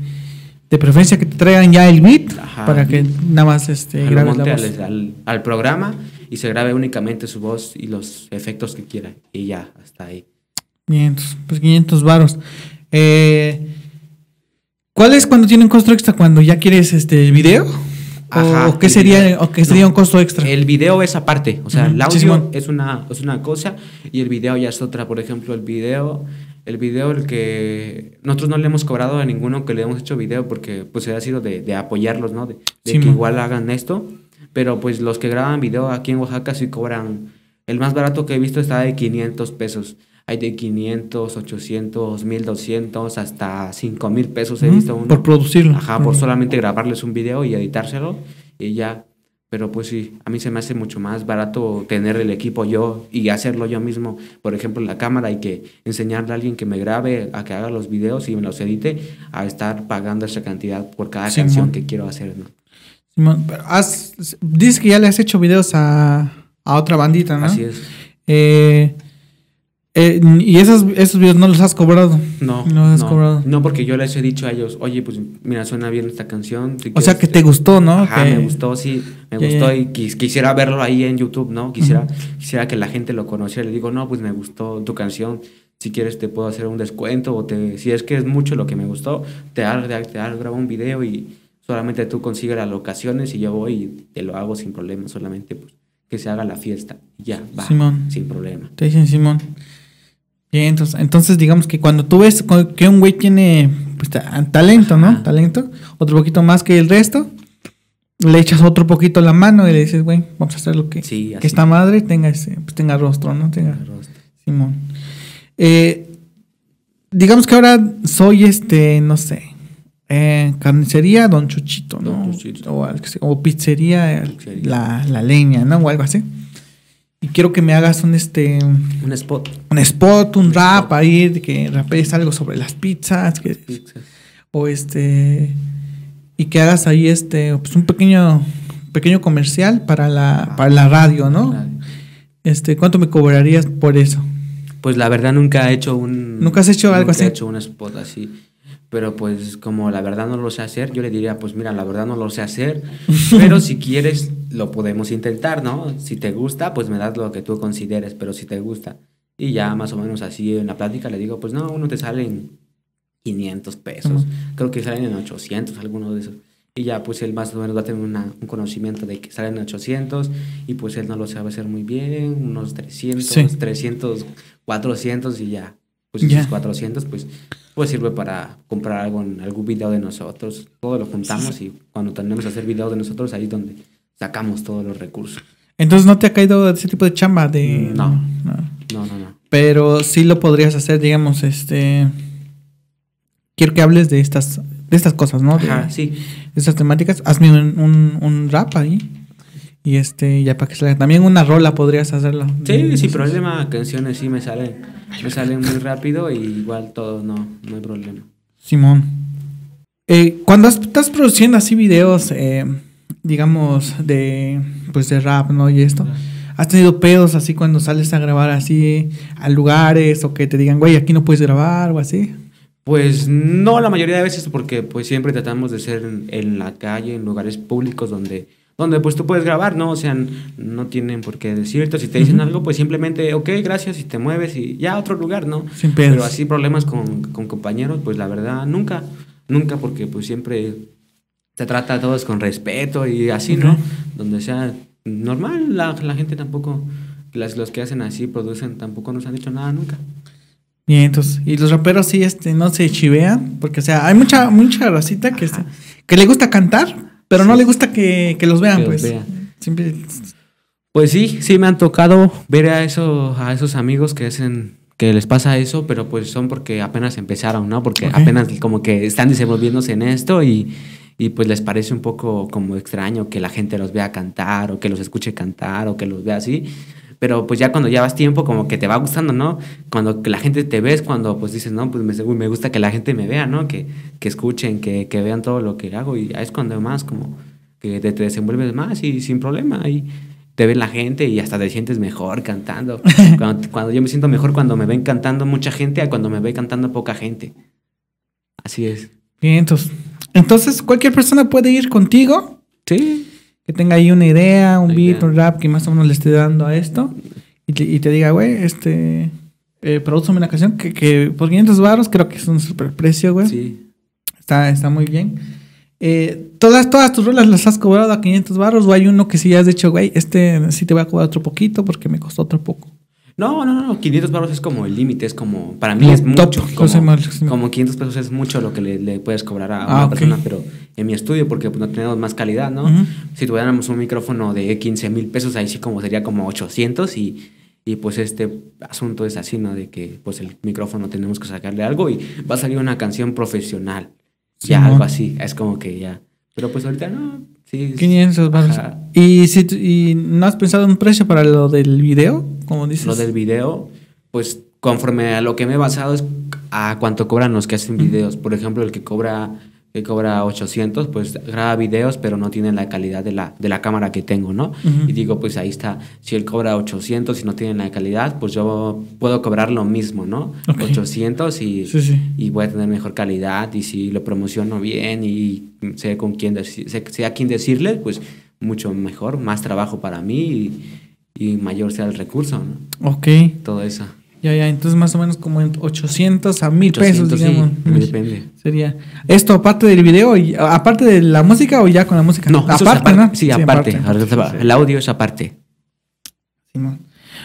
De preferencia que te traigan ya el beat Ajá, para que nada más este, grabes la voz. al, al- al programa y se grabe únicamente su voz y los efectos que quiera. Y ya, hasta ahí. 500, pues 500 varos. Eh, ¿Cuál es cuando tiene un costo extra? ¿Cuando ya quieres este el video? ¿O, Ajá, o qué el sería, video. o qué sería No, un costo extra? El video es aparte, o sea, Ujú, el sí, audio es, una, es una cosa y el video ya es otra. Por ejemplo, el video, el video, el que nosotros no le hemos cobrado a ninguno que le hemos hecho video porque pues ha sido de, de apoyarlos, ¿no? De, de que igual hagan esto. Pero pues los que graban video aquí en Oaxaca sí cobran. El más barato que he visto está de 500 pesos. Hay de 500, 800, 1200, hasta 5000 pesos he visto uno. Por producirlo. Ajá, por solamente grabarles un video y editárselo y ya. Pero pues sí, a mí se me hace mucho más barato tener el equipo yo y hacerlo yo mismo. Por ejemplo, la cámara y que enseñarle a alguien que me grabe, a que haga los videos y me los edite, a estar pagando esa cantidad por cada canción que quiero hacer, ¿no? Simón, pero has- dices que ya le has hecho videos a, a otra bandita, ¿no? Así es. Eh, eh, y esos, esos videos no los has cobrado. No, No has no, cobrado. no, porque yo les he dicho a ellos, oye, pues mira, suena bien esta canción. si O sea que te gustó, ¿no? Ajá, me gustó, sí, me gustó y quis- quisiera verlo ahí en YouTube, ¿no? Quisiera, quisiera que la gente lo conociera. Le digo, no, pues me gustó tu canción. Si quieres te puedo hacer un descuento o te, si es que es mucho lo que me gustó, te hago, te grabo un video y solamente tú consigues las locaciones y yo voy y te lo hago sin problema, solamente pues que se haga la fiesta. Ya, va, Simón. sin problema. Te dicen Simón. Bien, entonces, entonces digamos que cuando tú ves que un güey tiene pues, ta- talento, ¿no? Ajá. Talento, otro poquito más que el resto, le echas otro poquito la mano y le dices, güey, vamos a hacer lo que, Sí, que esta madre tenga ese, pues tenga rostro, ¿no? Tenga Simón. Eh, digamos que ahora soy este, no sé, eh, carnicería Don Chuchito, ¿no? Don Chuchito. O, pizzería, Pizzería. La, la leña, ¿no? O algo así. Y quiero que me hagas un este Un spot. un spot, un rap ahí, de que rapees algo sobre las pizzas, que- Pizzas. o este y que hagas ahí este pues un pequeño pequeño comercial para la para la radio, ¿no? Radio. Este, ¿cuánto me cobrarías por eso? Pues la verdad nunca he hecho un... ¿Nunca has hecho algo así? he hecho un spot así. Pero pues como la verdad no lo sé hacer, yo le diría, pues mira, la verdad no lo sé hacer, pero si quieres lo podemos intentar, ¿no? Si te gusta, pues me das lo que tú consideres, pero si te gusta. Y ya más o menos así en la plática le digo, pues no, uno te sale en 500 pesos, creo que salen en 800 algunos de esos. Y ya pues él más o menos va a tener una- un conocimiento de que salen en 800 y pues él no lo sabe hacer muy bien, unos 300, Sí. 300, 400 y ya. Pues esos 400 pues, pues sirve para comprar algo en algún video de nosotros. Todo lo juntamos y cuando tenemos que hacer video de nosotros ahí es donde sacamos todos los recursos. Entonces no te ha caído ese tipo de chamba de No. no. No, no, no. Pero sí lo podrías hacer, digamos, este quiero que hables de estas de estas cosas, ¿no? De, Ajá, sí. de estas temáticas. Hazme un, un, un rap ahí. Y este, ya para que salga. También una rola podrías hacerlo. Sí, De- sin problema, canciones sí me salen, me salen muy rápido y igual todo no, no hay problema. Simón. Eh, cuando estás produciendo así videos, eh, digamos, de pues de rap, ¿no? Y esto. ¿Has tenido pedos así cuando sales a grabar así a lugares o que te digan, güey, aquí no puedes grabar o así? Pues no la mayoría de veces porque pues siempre tratamos de ser en, en la calle, en lugares públicos donde, donde pues tú puedes grabar, ¿no? O sea, no tienen por qué decirte, si te dicen algo pues simplemente, ok, gracias y te mueves y ya a otro lugar, ¿no? Sin. Pero así problemas con, con compañeros, pues la verdad nunca, nunca porque pues siempre se trata a todos con respeto y así, ¿no? Donde sea normal, la, la gente tampoco, las, los que hacen así, producen, tampoco nos han dicho nada nunca. Bien, entonces, y los raperos sí, este, no se chivean, porque, o sea, hay mucha, mucha racita que, que le gusta cantar, pero no le gusta que, que los vean, Que los pues. vean. Siempre, Pues sí, sí me han tocado ver a, eso, a esos amigos que hacen que les pasa eso, pero pues son porque apenas empezaron, ¿no? Porque apenas como que están desenvolviéndose en esto y, y pues les parece un poco como extraño que la gente los vea cantar o que los escuche cantar o que los vea así. Pero pues ya cuando llevas tiempo como que te va gustando, ¿no? Cuando la gente te ves, cuando pues dices, no, pues me, uy, me gusta que la gente me vea, ¿no? Que, que escuchen, que, que vean todo lo que hago y ya es cuando más como que te, te desenvuelves más y sin problema y te ve la gente y hasta te sientes mejor cantando. cuando, cuando yo me siento mejor cuando me ven cantando mucha gente a cuando me ve cantando poca gente. Así es. bien, entonces, entonces cualquier persona puede ir contigo, Sí. Que tenga ahí una idea, un beat, un rap que más o menos le esté dando a esto, y te, y te diga, güey, este, eh, una canción que, que por 500 baros creo que es un super precio, güey. Sí. Está, está muy bien. Eh, todas, todas tus rolas las has cobrado a 500 baros o hay uno que sí has dicho, güey, este sí te voy a cobrar otro poquito porque me costó otro poco. No, no, no, 500 pesos es como el límite, es como, para mí es top, mucho. cosa Como, más- como 500 pesos es mucho lo que le, le puedes cobrar a Ah, una ok. persona, pero en mi estudio, porque pues, no tenemos más calidad, ¿no? Ujú. Si tuviéramos un micrófono de 15 mil pesos, ahí sí como sería como 800 y, y pues este asunto es así, ¿no? De que pues el micrófono tenemos que sacarle algo y va a salir una canción profesional. Sí, ya, ¿no? algo así, es como que ya. Pero pues ahorita no, sí. 500 baros. ¿Y, si, ¿Y no has pensado un precio para lo del video? Como dices. Lo del video, pues conforme a lo que me he basado es a cuánto cobran los que hacen videos. Por ejemplo, el que cobra que cobra 800, pues graba videos, pero no tiene la calidad de la, de la cámara que tengo, ¿no? Ujú. Y digo, pues ahí está, si él cobra 800 y no tiene la calidad, pues yo puedo cobrar lo mismo, ¿no? Ok. 800 y, Sí, sí. y voy a tener mejor calidad y si lo promociono bien y sé con quién sé, sé a quién decirle, pues mucho mejor, más trabajo para mí y, y mayor sea el recurso, ¿no? Ok. Todo eso. Ya, ya. Entonces, más o menos como en 800 a 1000 pesos, 800, sí, digamos. depende. Sería. ¿Esto aparte del video, y, aparte de la música o ya con la música? No, aparte, ¿no? Sí, aparte. Ahora Sí, sí. El audio es aparte. Simón.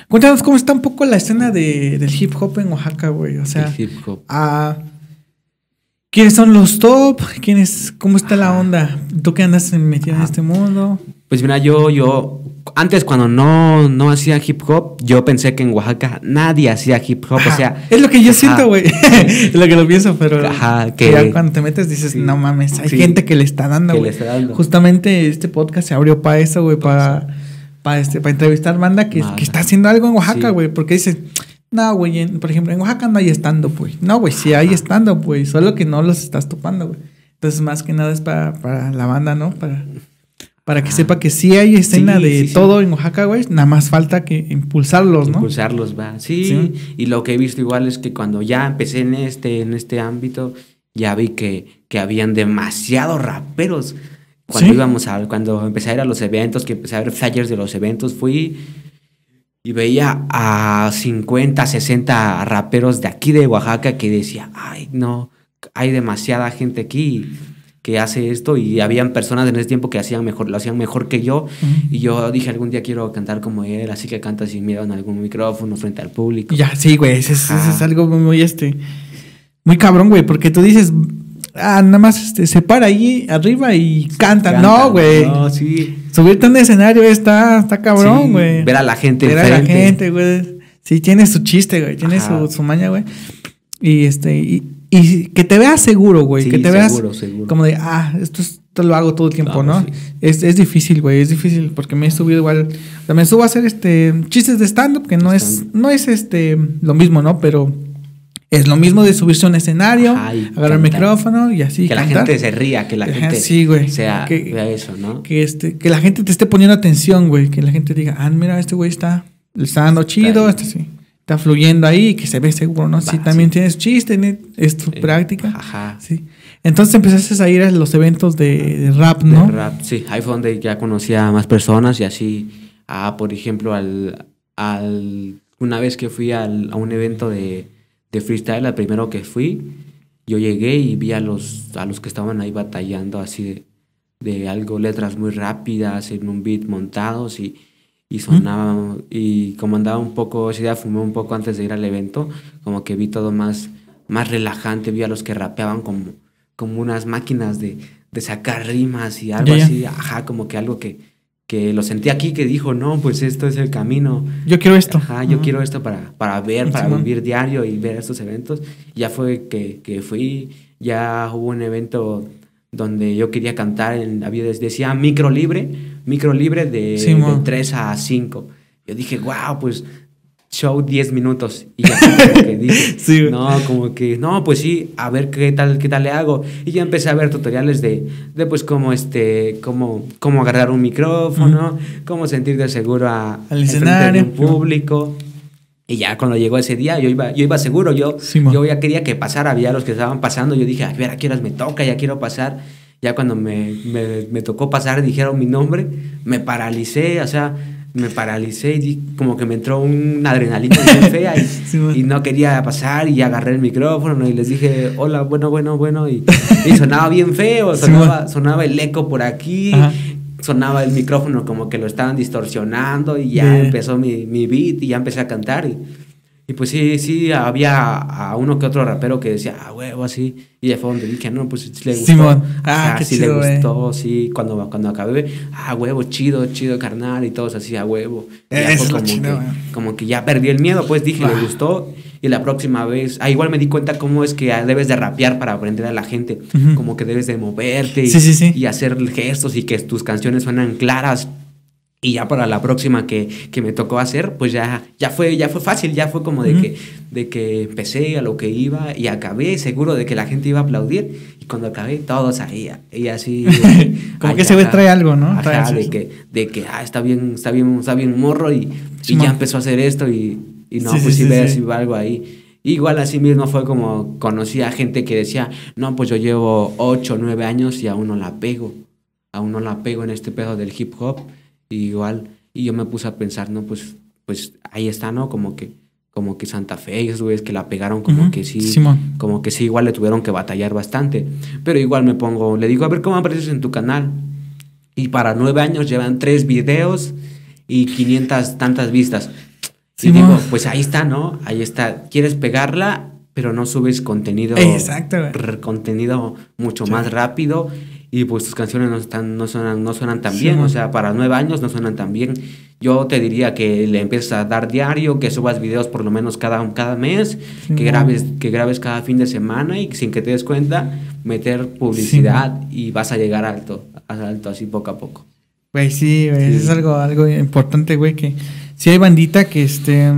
Cuéntanos cómo está un poco la escena de, del hip hop en Oaxaca, güey. O sea, el hip hop. ah, ¿quiénes son los top? ¿Quiénes, ¿Cómo está la onda? ¿Tú que andas metido en este mundo? Pues mira, yo, yo, antes cuando no, no hacía hip hop, yo pensé que en Oaxaca nadie hacía hip hop. Ajá. O sea, es lo que yo ajá. siento, güey. es lo que lo pienso, pero Ajá, que ya cuando te metes dices, sí. no mames, hay Sí. gente que le está dando, güey. Justamente este podcast se abrió para eso, güey, para, para, este, para entrevistar banda que, que está haciendo algo en Oaxaca, Sí. güey, porque dicen, no, güey, por ejemplo, en Oaxaca no hay stand-up, güey. No, güey, sí hay Ajá. stand-up, güey, solo que no los estás topando, güey. Entonces, más que nada es para, para la banda, ¿no? Para, para que sepa que sí hay escena Sí, de sí, sí. todo en Oaxaca, güey. Nada más falta que impulsarlos, ¿no? impulsarlos, va. Sí, Sí. y lo que he visto igual es que cuando ya empecé en este, en este ámbito, ya vi que, que habían demasiados raperos. Cuando íbamos a, cuando empecé a ir a los eventos, que empecé a ver flyers de los eventos, fui y veía a 50, 60 raperos de aquí de Oaxaca que decía, ay, no, hay demasiada gente aquí que hace esto y habían personas en ese tiempo que hacían mejor, lo hacían mejor que yo Ujú. y yo dije algún día quiero cantar como él, así que canta sin miedo en algún micrófono frente al público. Ya, sí, güey, ese, es- ese Ajá. es algo muy, este, muy cabrón, güey, porque tú dices, ah, nada más este, se para ahí arriba y canta. Canta, no, güey. No, sí. Subirte a un escenario está, está cabrón, Sí, güey. ver a la gente Ver a la enfrente. gente, güey. Sí, tiene su chiste, güey, tiene su, su maña, güey. Y este, y, y que te veas seguro, güey, Sí, que te veas seguro, como de, ah, esto, es- esto lo hago todo el tiempo, Claro, ¿no? sí. Es, es difícil, güey, es difícil porque me he subido igual, o sea, me subo a hacer este chistes de stand-up que no es, no es este lo mismo, ¿no? Pero es lo mismo de subirse a un escenario, agarrar el micrófono y así. que la gente se ría, que la Ajá, gente sí, güey. sea, Que- vea eso, ¿no? Que, este, que la gente te esté poniendo atención, güey. Que la gente diga, ah, mira, este güey está, le está dando chido, este sí. Está fluyendo ahí, que se ve seguro, ¿no? Si Va, también sí. tienes chiste, es tu práctica. Ajá. Sí. Entonces empezaste a ir a los eventos de, de rap, De ¿no? rap, sí, ahí fue donde ya conocía a más personas y así, ah, por ejemplo, al, al una vez que fui al- a un evento de, de freestyle, al primero que fui, yo llegué y vi a los, a los que estaban ahí batallando así de, de algo, letras muy rápidas, en un beat montados y, y sonaba, y como andaba un poco, ese día fumé un poco antes de ir al evento, como que vi todo más, más relajante, vi a los que rapeaban como, como unas máquinas de, de sacar rimas y algo Ya, ya. así, ajá, como que algo que, que lo sentí aquí, que dijo, no, pues esto es el camino. Yo quiero esto. Ajá, yo quiero esto para, para ver, para vivir diario y ver estos eventos. Ya fue que, que fui, ya hubo un evento donde yo quería cantar, en, había, decía micro libre, micro libre de, de Simón. 3 a 5. Yo dije, wow, pues show 10 minutos. Y ya como que dije, Sí, no, como que, no, pues sí, a ver qué tal, qué tal le hago. Y ya empecé a ver tutoriales de, de pues, cómo, este, cómo, cómo agarrar un micrófono, cómo sentirte seguro a, Al escenario. de un público. Y ya cuando llegó ese día, yo iba, yo iba seguro, yo, yo ya quería que pasara, había los que estaban pasando, yo dije, a ver, a qué horas me toca, ya quiero pasar. Ya cuando me, me, me tocó pasar, dijeron mi nombre, me paralicé, o sea, me paralicé y di- como que me entró una adrenalina bien fea y, no quería pasar y agarré el micrófono y les dije, hola, bueno, bueno, bueno, y, y sonaba bien feo, sonaba, sonaba el eco por aquí, Ajá. Sonaba el micrófono como que lo estaban distorsionando y ya Yeah. empezó mi, mi beat y ya empecé a cantar y, y pues sí, sí, había a uno que otro rapero que decía, ah, huevo, así. Y ya fue donde dije, no, pues sí le gustó. Simón. Ah, Ajá, qué sí chido, le gustó, sí. Cuando, cuando acabé, ah, huevo, chido, chido, carnal. Y todos así, a huevo. Y ya Eso fue es lo como, chido, que, como que ya perdí el miedo, pues dije, Ah. le gustó. Y la próxima vez, ah, igual me di cuenta cómo es que debes de rapear para aprender a la gente. Ujú. Como que debes de moverte y, Sí, sí, sí. y hacer gestos y que tus canciones suenan claras. Y ya para la próxima que, que me tocó hacer, pues ya, ya, fue, ya fue fácil, ya fue como de, Ujú. que, de que empecé a lo que iba y acabé seguro de que la gente iba a aplaudir. Y cuando acabé, todos ahí. Y así. Como ay, que güey ajá. trae algo, ¿no? Trae Ajá, de que, de que ah, está bien, está bien, está bien morro y, y Simón. ya empezó a hacer esto y, y no, Sí, pues sí, sí, ves sí. algo ahí. Igual así mismo fue como conocí a gente que decía, no, pues yo llevo 8 o 9 años y aún no la pego. Aún no la pego en este pedo del hip hop. Y igual, y yo me puse a pensar, no, pues, pues ahí está, ¿no? Como que, como que Santa Fe, esos güeyes que la pegaron, como que sí, Simón. como que sí, igual le tuvieron que batallar bastante. Pero igual me pongo, le digo, a ver cómo apareces en tu canal. Y para nueve años llevan tres videos y 500 tantas vistas. Y Simón. digo, pues ahí está, ¿no? Ahí está. Quieres pegarla, pero no subes contenido. Exacto, Contenido mucho Sí. más rápido. Y pues tus canciones no, están, no, suenan, no suenan tan Sí, bien. O sea, para nueve años no suenan tan bien. Yo te diría que le empieces a dar diario, que subas videos por lo menos cada, cada mes, que, grabes, que grabes cada fin de semana y sin que te des cuenta, meter publicidad y vas a llegar alto, alto así poco a poco. Güey, sí, güey, Sí. es algo, algo importante, güey, que si hay bandita que este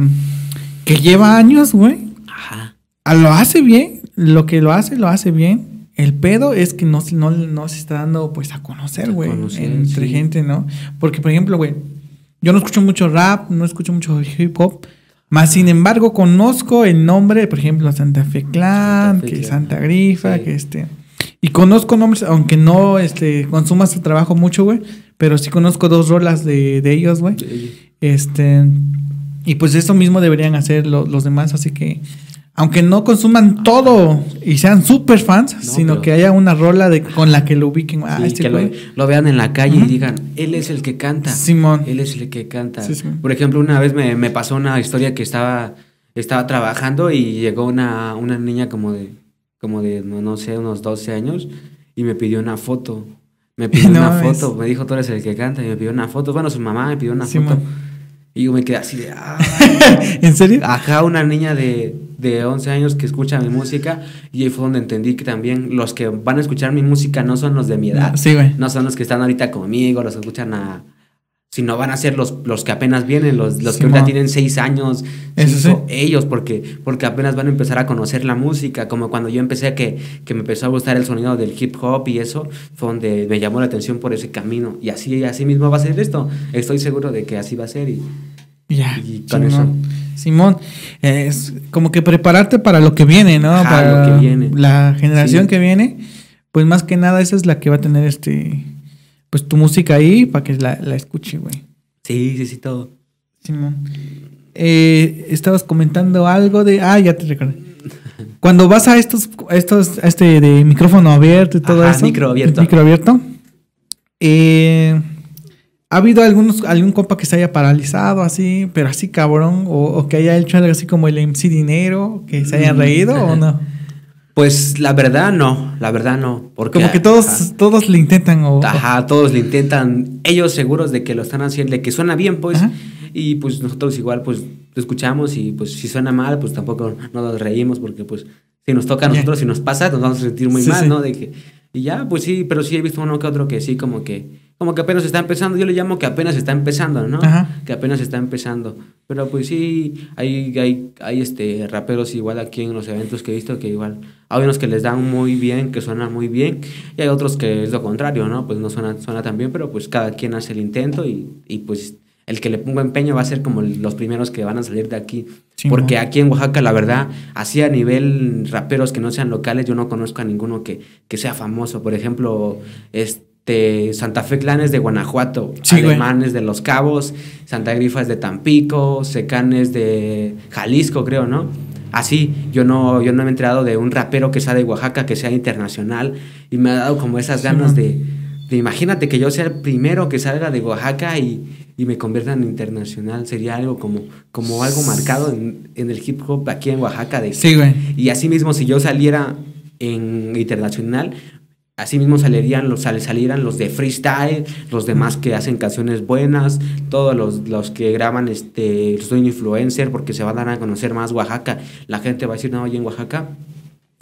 que lleva años, güey, Ajá. a- lo hace bien, lo que lo hace, lo hace bien. El pedo es que no, se- no, no se está dando pues a conocer, güey, entre sí. gente, ¿no? Porque, por ejemplo, güey, yo no escucho mucho rap, no escucho mucho hip hop, más sin embargo conozco el nombre, por ejemplo, Santa Fe Clan, Santa Fe que Clan. Santa Grifa, Sí. que este... Y conozco nombres, aunque no este, consuma su trabajo mucho, güey, pero sí conozco dos rolas de, de ellos, güey. Este, y pues eso mismo deberían hacer lo- los demás, así que aunque no consuman todo y sean super fans, No, sino pero- que haya una rola de con la que lo ubiquen. Ah, Sí, este que lo, vean en la calle y digan, él es el que canta. Simón. Él es el que canta. Sí, sí. Por ejemplo, una vez me, me pasó una historia que estaba, estaba trabajando y llegó una, una niña como de, como de, no, no sé, unos 12 años y me pidió una foto. Me pidió No una foto. Me dijo, tú eres el que canta. Y me pidió una foto. Bueno, su mamá me pidió una Simón. foto. Y yo me quedé así de, ah, ¿En serio? Ajá, una niña de, de 11 años que escucha mi música y ahí fue donde entendí que también los que van a escuchar mi música no son los de mi edad. Sí, güey. No son los que están ahorita conmigo, los que escuchan a... Sino van a ser los, los que apenas vienen, los, los que ahorita tienen 6 años, Eso cinco, sí. ellos, porque, porque apenas van a empezar a conocer la música, como cuando yo empecé que, que me empezó a gustar el sonido del hip hop y eso, fue donde me llamó la atención por ese camino. Y así, así mismo va a ser esto. Estoy seguro de que así va a ser y... Ya. Y con Simón. Simón, es como que prepararte para lo que viene, ¿no? Ajá, para lo que viene. la generación Sí. que viene, pues más que nada esa es la que va a tener este, pues tu música ahí para que la, la escuche, güey. Sí, sí, sí, todo. Simón. Eh, estabas comentando algo de. Ah, ya te recuerdo. Cuando vas a estos, a estos, a este de micrófono abierto y todo Ajá, eso. micro abierto. Micro abierto. eh, ¿Ha habido algunos, algún compa que se haya paralizado así, pero así cabrón? O, o que haya hecho algo así como el MC Dinero, que se haya Mm. reído o no? Pues la verdad no, la verdad no. Porque, Como que todos, Ajá, todos le intentan o. ajá, todos le intentan, ellos seguros de que lo están haciendo, de que suena bien, pues. Ajá. Y pues nosotros igual, pues lo escuchamos y pues si suena mal, pues tampoco nos reímos porque pues si nos toca a nosotros, si nos pasa, nos vamos a sentir muy Sí, mal, sí. ¿no? De que, y ya, pues sí, pero sí he visto uno que otro que sí, como que, como que apenas está empezando. Yo le llamo que apenas está empezando, ¿no? Ajá. Que apenas está empezando. Pero pues sí, hay, hay, hay este raperos igual aquí en los eventos que he visto que igual hay unos que les dan muy bien, que suenan muy bien, y hay otros que es lo contrario, ¿no? Pues no suena, suena tan bien, pero pues cada quien hace el intento y, y pues el que le ponga empeño va a ser como los primeros que van a salir de aquí. Sí, Porque ¿no? aquí en Oaxaca, la verdad, así a nivel raperos que no sean locales, yo no conozco a ninguno que, que sea famoso. Por ejemplo, este Santa Fe Clan es de Guanajuato, Sí, güey. Alemán es de Los Cabos, Santa Grifa es de Tampico, Secán es de Jalisco, creo, ¿no? Así, yo no, yo no me he enterado de un rapero que sea de Oaxaca, que sea internacional, y me ha dado como esas Sí, ganas ¿no? de, imagínate que yo sea el primero que salga de Oaxaca y, y me convierta en internacional. Sería algo como, como algo marcado en, en el hip hop aquí en Oaxaca. De, Sí, güey. y así mismo, si yo saliera en internacional, así mismo salirían los, sal- salieran los de freestyle, los demás que hacen canciones buenas, todos los, los que graban, este, soy un influencer porque se van a dar a conocer más Oaxaca. La gente va a decir, no, oye, en Oaxaca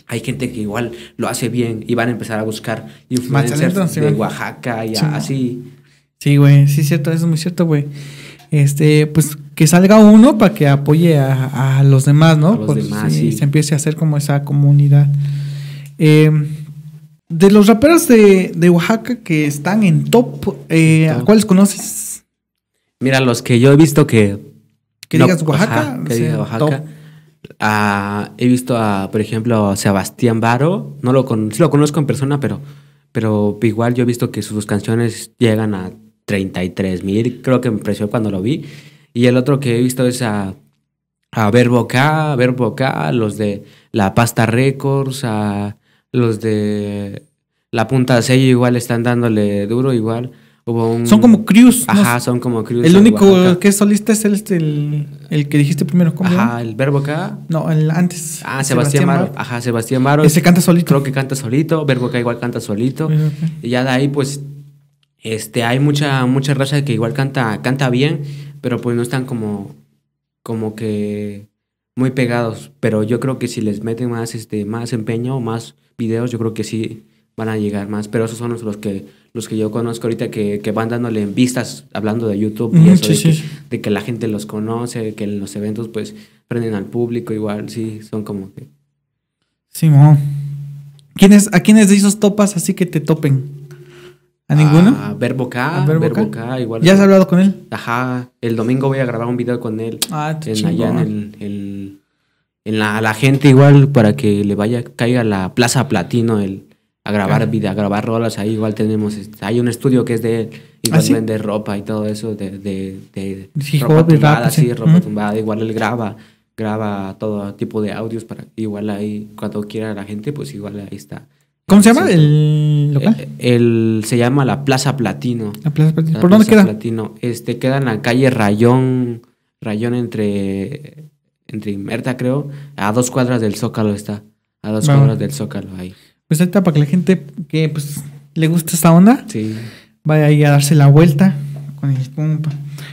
hay gente que igual lo hace bien y van a empezar a buscar influencers talento, sí, de. Oaxaca y Sí, así. Sí, güey, sí es cierto, eso es muy cierto, güey. Este, pues que salga uno para que apoye a, a los demás, ¿no? A los Pues, demás, sí, sí. Se empiece a hacer como esa comunidad. Eh, de los raperos de, de Oaxaca que están en top, eh, ¿a cuáles conoces? Mira, los que yo he visto que... Que no, digas Oaxaca. ajá, que o sea, diga Oaxaca. Ah, he visto a, por ejemplo, a Sebastián Baro. No lo, con, sí lo conozco en persona, pero, pero igual yo he visto que sus canciones llegan a 33 mil. Creo que me impresionó cuando lo vi. Y el otro que he visto es a, a Verbo K, Verbo K, los de La Pasta Records, a los de La Punta Sello igual están dándole duro igual. Hubo un... Son como crews. ¿no? Ajá, son como crews El de único Oaxaca. que es solista es el, el, el que dijiste primero. ¿Cómo? Ajá, el Verbo K. No, el antes. Ah, Sebastián, Baro. Baro. Ajá, Sebastián Baro. Ese canta solito. Creo que canta solito. Verbo K igual canta solito. Ok. Y ya de ahí, pues, este, hay mucha, mucha raza que igual canta, canta bien, pero pues no están como, como que muy pegados. Pero yo creo que si les meten más, este, más empeño, más videos, yo creo que sí van a llegar más. Pero esos son los, los que, los que yo conozco ahorita que, que van dándole en vistas, hablando de YouTube y Ujú, eso, sí, de, sí, que, de que la gente los conoce, que en los eventos, pues, prenden al público igual, sí, son como que... Simón. ¿Quiénes, ¿A quiénes de esos topas así que te topen? ¿A ninguno? A Verbo K, ¿A Verbo K? Igual. ¿Ya has hablado con él? Ajá, el domingo voy a grabar un video con él. Ah, en, allá en, el- en la, la gente igual para que le vaya, caiga a la Plaza Platino el, a grabar video, a grabar rolas. Ahí igual tenemos, este, hay un estudio que es de él. Igual ¿Ah, sí? vende ropa y todo eso de, de, de Hip ropa y tumbada, rap, sí, sí. ropa tumbada. Igual él graba, graba todo tipo de audios para igual ahí cuando quiera la gente, pues igual ahí está. ¿Cómo se llama Sí. el local? Eh, el, se llama la Plaza Platino. La Plaza Platino. La ¿Por dónde Plaza queda? Platino. Este queda en la calle Rayón, Rayón entre entre creo, a dos cuadras del Zócalo está. A dos cuadras del Zócalo ahí. Pues ahorita para que la gente que pues le gusta esta onda Sí. vaya ahí a darse la vuelta con.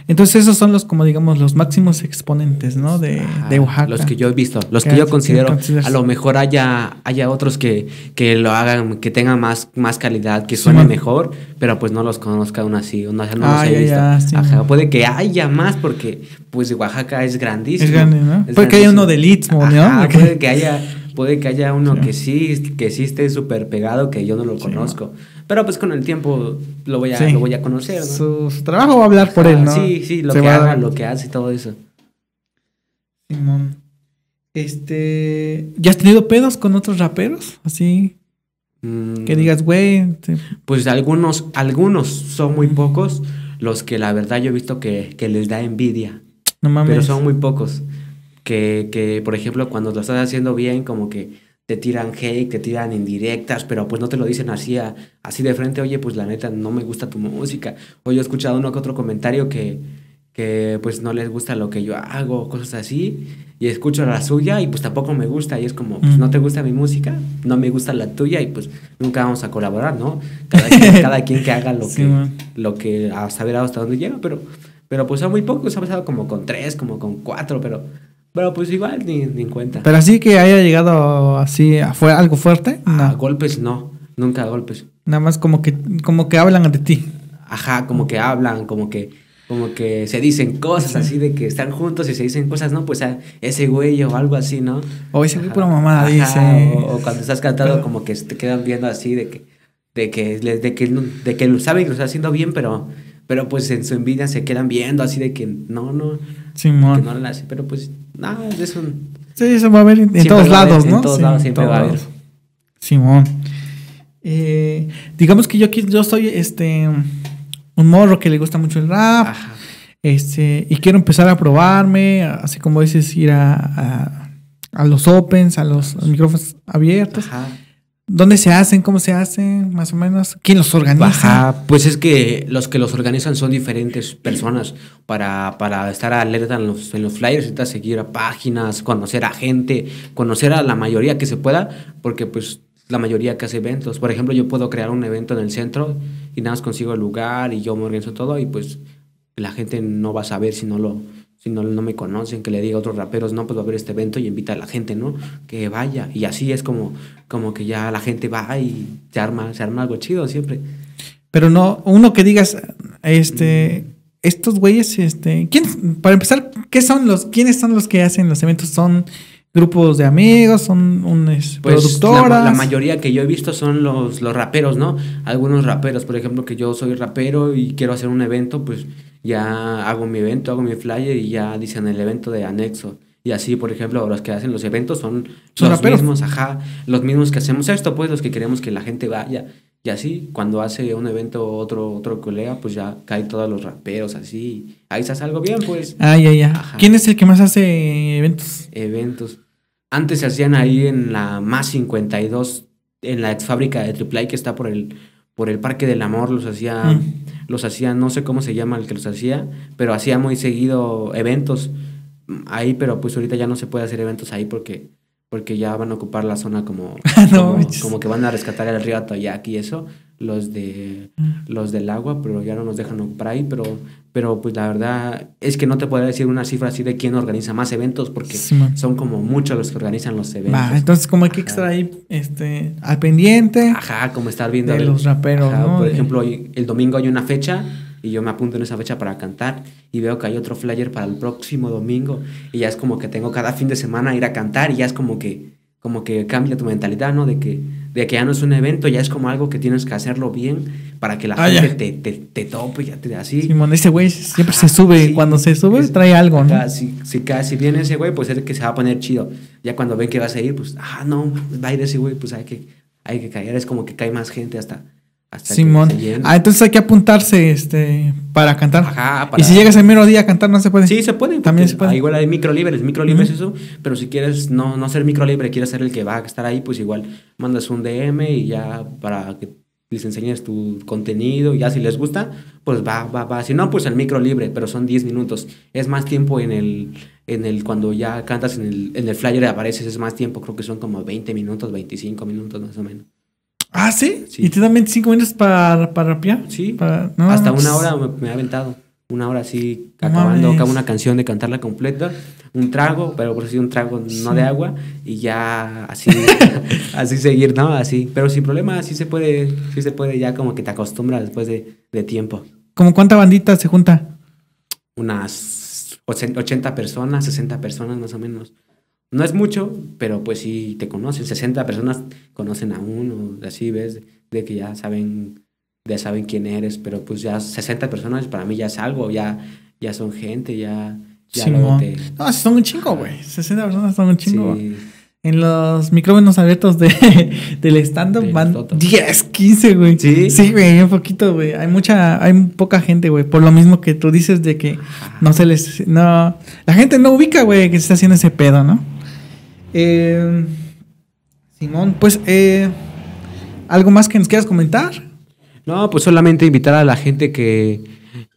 Entonces esos son los como digamos los máximos exponentes, ¿no? De, de Oaxaca. Los que yo he visto, los Que que yo considero, a lo mejor haya, haya otros que, que lo hagan, que tengan más, más calidad, que Sí, suenen man. mejor, pero pues no los conozca aún así, no, no Ah, los he ya, visto. ya, sí, Ajá, man. puede que haya más porque pues Oaxaca es grandísimo. Es grande, ¿no? Es Puede que haya uno del Istmo, ¿no? Ajá, puede que haya, puede que haya uno Sí. que sí, que sí esté súper pegado, que yo no lo Sí, conozco. Pero pues con el tiempo lo voy a, Sí. lo voy a conocer, ¿no? Su, su trabajo va a hablar por él, ¿no? Sí, sí, lo Se que haga, lo que hace, todo eso. Simón. Este, ¿ya has tenido pedos con otros raperos? Así Mm, que digas, güey, te- Pues algunos, algunos son muy pocos los que la verdad yo he visto que, que les da envidia, no mames. pero son muy pocos. Que, que, por ejemplo, cuando lo estás haciendo bien, como que te tiran hate, te tiran indirectas, pero pues no te lo dicen así, a- así de frente, oye, pues la neta no me gusta tu música. O yo he escuchado uno que otro comentario que, que pues no les gusta lo que yo hago, cosas así, y escucho la suya y pues tampoco me gusta, y es como, pues Mm. no te gusta mi música, no me gusta la tuya, y pues nunca vamos a colaborar, ¿no? Cada quien, cada quien que haga lo Sí, que, man. lo que, a saber hasta dónde llega, pero, pero pues son muy pocos, ha pasado como con tres, como con cuatro, pero, pero pues igual ni, ni en cuenta. Pero así que haya llegado así, fue algo fuerte. A No. golpes no, nunca a golpes. Nada más como que, como que hablan de ti. Ajá, como que hablan, como que, como que se dicen cosas Sí. así de que están juntos y se dicen cosas, ¿no? Pues a ese güey o algo así, ¿no? O ese güey pura mamada dice. O, o cuando estás cantando Pero- como que te quedan viendo así de que, de que, de que, de que saben que lo está haciendo bien, pero, pero pues en su envidia se quedan viendo así de que no, no, que Simón. no lo hace, pero pues nada, es un... Sí, eso va a haber en, todos a haber, lados, en ¿no? todos Sí, lados siempre todos va a haber. lados. Simón. Eh, digamos que yo aquí yo soy este un morro que le gusta mucho el rap. Ajá. Este, y quiero empezar a probarme, así como dices, ir a, a, a los opens, a los micrófonos abiertos. Ajá. ¿Dónde se hacen? ¿Cómo se hacen? Más o menos. ¿Quién los organiza? Pues es que los que los organizan son diferentes personas para, para estar alerta en los, en los flyers, necesitas seguir a páginas, conocer a gente, conocer a la mayoría que se pueda, porque pues la mayoría que hace eventos. Por ejemplo, yo puedo crear un evento en el centro y nada más consigo el lugar y yo me organizo todo y pues la gente no va a saber si no lo si no, no me conocen, que le diga a otros raperos, no, pues va a haber este evento y invita a la gente, ¿no? Que vaya. Y así es como, como que ya la gente va y se arma, se arma algo chido siempre. Pero no, uno que digas, este, estos güeyes, este, ¿quién, para empezar, ¿qué son los, quiénes son los que hacen los eventos? ¿Son grupos de amigos? ¿Son unas Pues productoras? la, la mayoría que yo he visto son los, los raperos, ¿no? Algunos raperos, por ejemplo, que yo soy rapero y quiero hacer un evento, pues ya hago mi evento, hago mi flyer y ya dicen el evento de anexo. Y así, por ejemplo, los que hacen los eventos son, Son los raperos. mismos, ajá, los mismos que hacemos esto, pues los que queremos que la gente vaya. Y así, cuando hace un evento otro, otro colega, pues ya caen todos los raperos así. Ahí se hace algo bien, pues. Ah, ya, ya. Ajá. ¿Quién es el que más hace eventos? eventos. Antes se hacían ahí en la más 52, en la ex fábrica de Triple A que está por el, por el Parque del Amor, los hacía, Mm. los hacía, no sé cómo se llama el que los hacía, pero hacía muy seguido eventos ahí, pero pues ahorita ya no se puede hacer eventos ahí porque, porque ya van a ocupar la zona como, No, como, que van a rescatar el río Atoyac y eso, los de Mm. los del agua, pero ya no nos dejan ocupar ahí, pero, pero pues la verdad es que no te podría decir una cifra así de quién organiza más eventos, porque son como muchos los que organizan los eventos. Entonces como hay que estar ahí este, al pendiente. Ajá, como estar viendo. De los raperos, ¿no? Por ejemplo, el domingo hay una fecha y yo me apunto en esa fecha para cantar y veo que hay otro flyer para el próximo domingo y ya es como que tengo cada fin de semana ir a cantar y ya es como que como que cambia tu mentalidad, ¿no? De que, de que ya no es un evento, ya es como algo que tienes que hacerlo bien para que la Ah, gente te, te, te tope, ya te así. Simón, ese güey siempre Ajá, se sube. sí. Cuando se sube, Es- trae algo, ¿no? Si, si viene ese güey, pues es el que se va a poner chido. Ya cuando ven que vas a ir, pues, ah, no, va a ir ese güey, pues hay que, hay que caer. Es como que cae más gente hasta, hasta Simón. que. Ah, entonces hay que apuntarse este, para cantar. Ajá, Y para- si llegas el mero día a cantar, no se puede. Sí, se puede. También se puede. ah, Igual hay micro libre, el micro libre Ujú. es eso. Pero si quieres no, no ser micro libre, quieres ser el que va a estar ahí, pues igual mandas un DM y ya para que les enseñes tu contenido. Y ya si les gusta, pues va, va, va. Si no, pues el micro libre, pero son 10 minutos. Es más tiempo en el, en el cuando ya cantas en el, en el flyer y apareces, es más tiempo. Creo que son como 20 minutos, 25 minutos más o menos. Ah, ¿sí? Sí. ¿Y te dan 25 minutos para, para rapear? Sí. Para- no, Hasta una hora me, me ha aventado. Una hora así, acabando una canción de cantarla completa, un trago, pero por si un trago no de agua, y ya así, así seguir, ¿no? Así, pero sin problema, así se puede, sí se puede, ya como que te acostumbras después de, de tiempo. ¿Cómo cuánta bandita se junta? Unas 80 personas, 60 personas más o menos. No es mucho, pero pues sí te conocen. 60 personas conocen a uno, así ves, de que ya saben, ya saben quién eres, pero pues ya 60 personas para mí ya es algo, ya, ya son gente, ya, ya luego te- No, son un chingo, güey. 60 personas son un chingo. sí, En los micrófonos abiertos de, del stand-up van Toto. 10, 15, güey. ¿Sí? Sí, güey, un poquito, güey. Hay mucha, hay poca gente, güey. Por lo mismo que tú dices de que no se les. No. La gente no ubica, güey, que se está haciendo ese pedo, ¿no? Eh, Simón, pues, eh, ¿algo más que nos quieras comentar? No, pues solamente invitar a la gente que,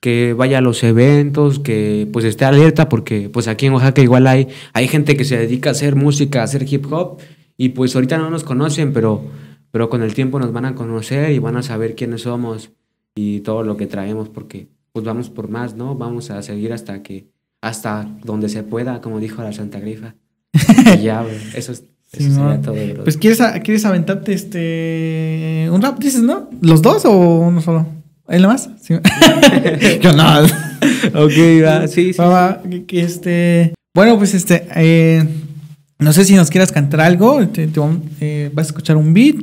que vaya a los eventos, que pues esté alerta, porque pues aquí en Oaxaca igual hay, hay gente que se dedica a hacer música, a hacer hip hop, y pues ahorita no nos conocen, pero, pero con el tiempo nos van a conocer y van a saber quiénes somos y todo lo que traemos, porque pues vamos por más, ¿no? Vamos a seguir hasta que, hasta donde se pueda, como dijo la Santa Grifa. Y ya, güey, eso, es- eso sería todo, bro. Pues, ¿quieres, ¿quieres aventarte este. un rap, dices, no? ¿Los dos o uno solo? ¿Él nada más? Sí. Yo no. ok, va, sí, sí. Va, va, este. Bueno, pues este. eh, no sé si nos quieras cantar algo. te- eh, vas a escuchar un beat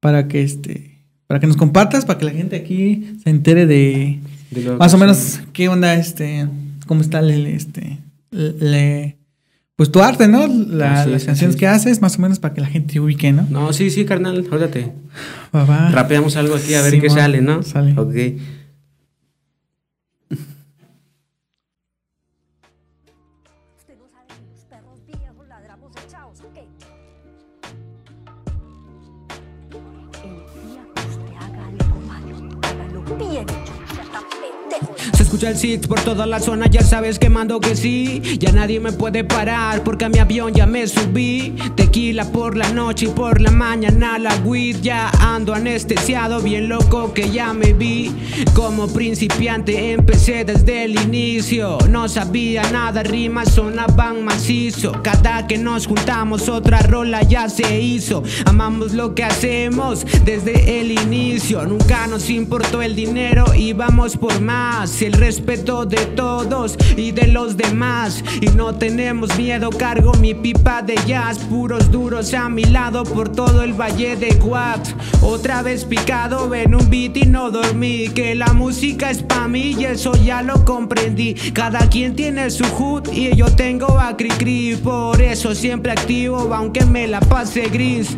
para que este. Para que nos compartas, para que la gente aquí se entere de De más o menos qué onda este. cómo está el este. le- pues tu arte, ¿no? Las canciones que haces, más o menos para que la gente te ubique, ¿no? No, sí, sí, carnal, órate. Papá. Rapeamos algo aquí a ver qué sale, ¿no? Sale. Ok. Bien hecho. Se escucha el Six por toda la zona, ya sabes que mando que sí. Ya nadie me puede parar porque a mi avión ya me subí. Tequila por la noche y por la mañana la weed. Ya ando anestesiado, bien loco que ya me vi. Como principiante empecé desde el inicio. No sabía nada, rimas sonaban macizo. Cada que nos juntamos, otra rola ya se hizo. Amamos lo que hacemos desde el inicio. Nunca nos importó el dinero y vamos por más. El respeto de todos y de los demás. Y no tenemos miedo, cargo mi pipa de jazz. Puros duros a mi lado por todo el valle de Guat. Otra vez picado en un beat y no dormí. Que la música es pa' mí y eso ya lo comprendí. Cada quien tiene su hood y yo tengo a Cricri. Por eso siempre activo, aunque me la pase gris.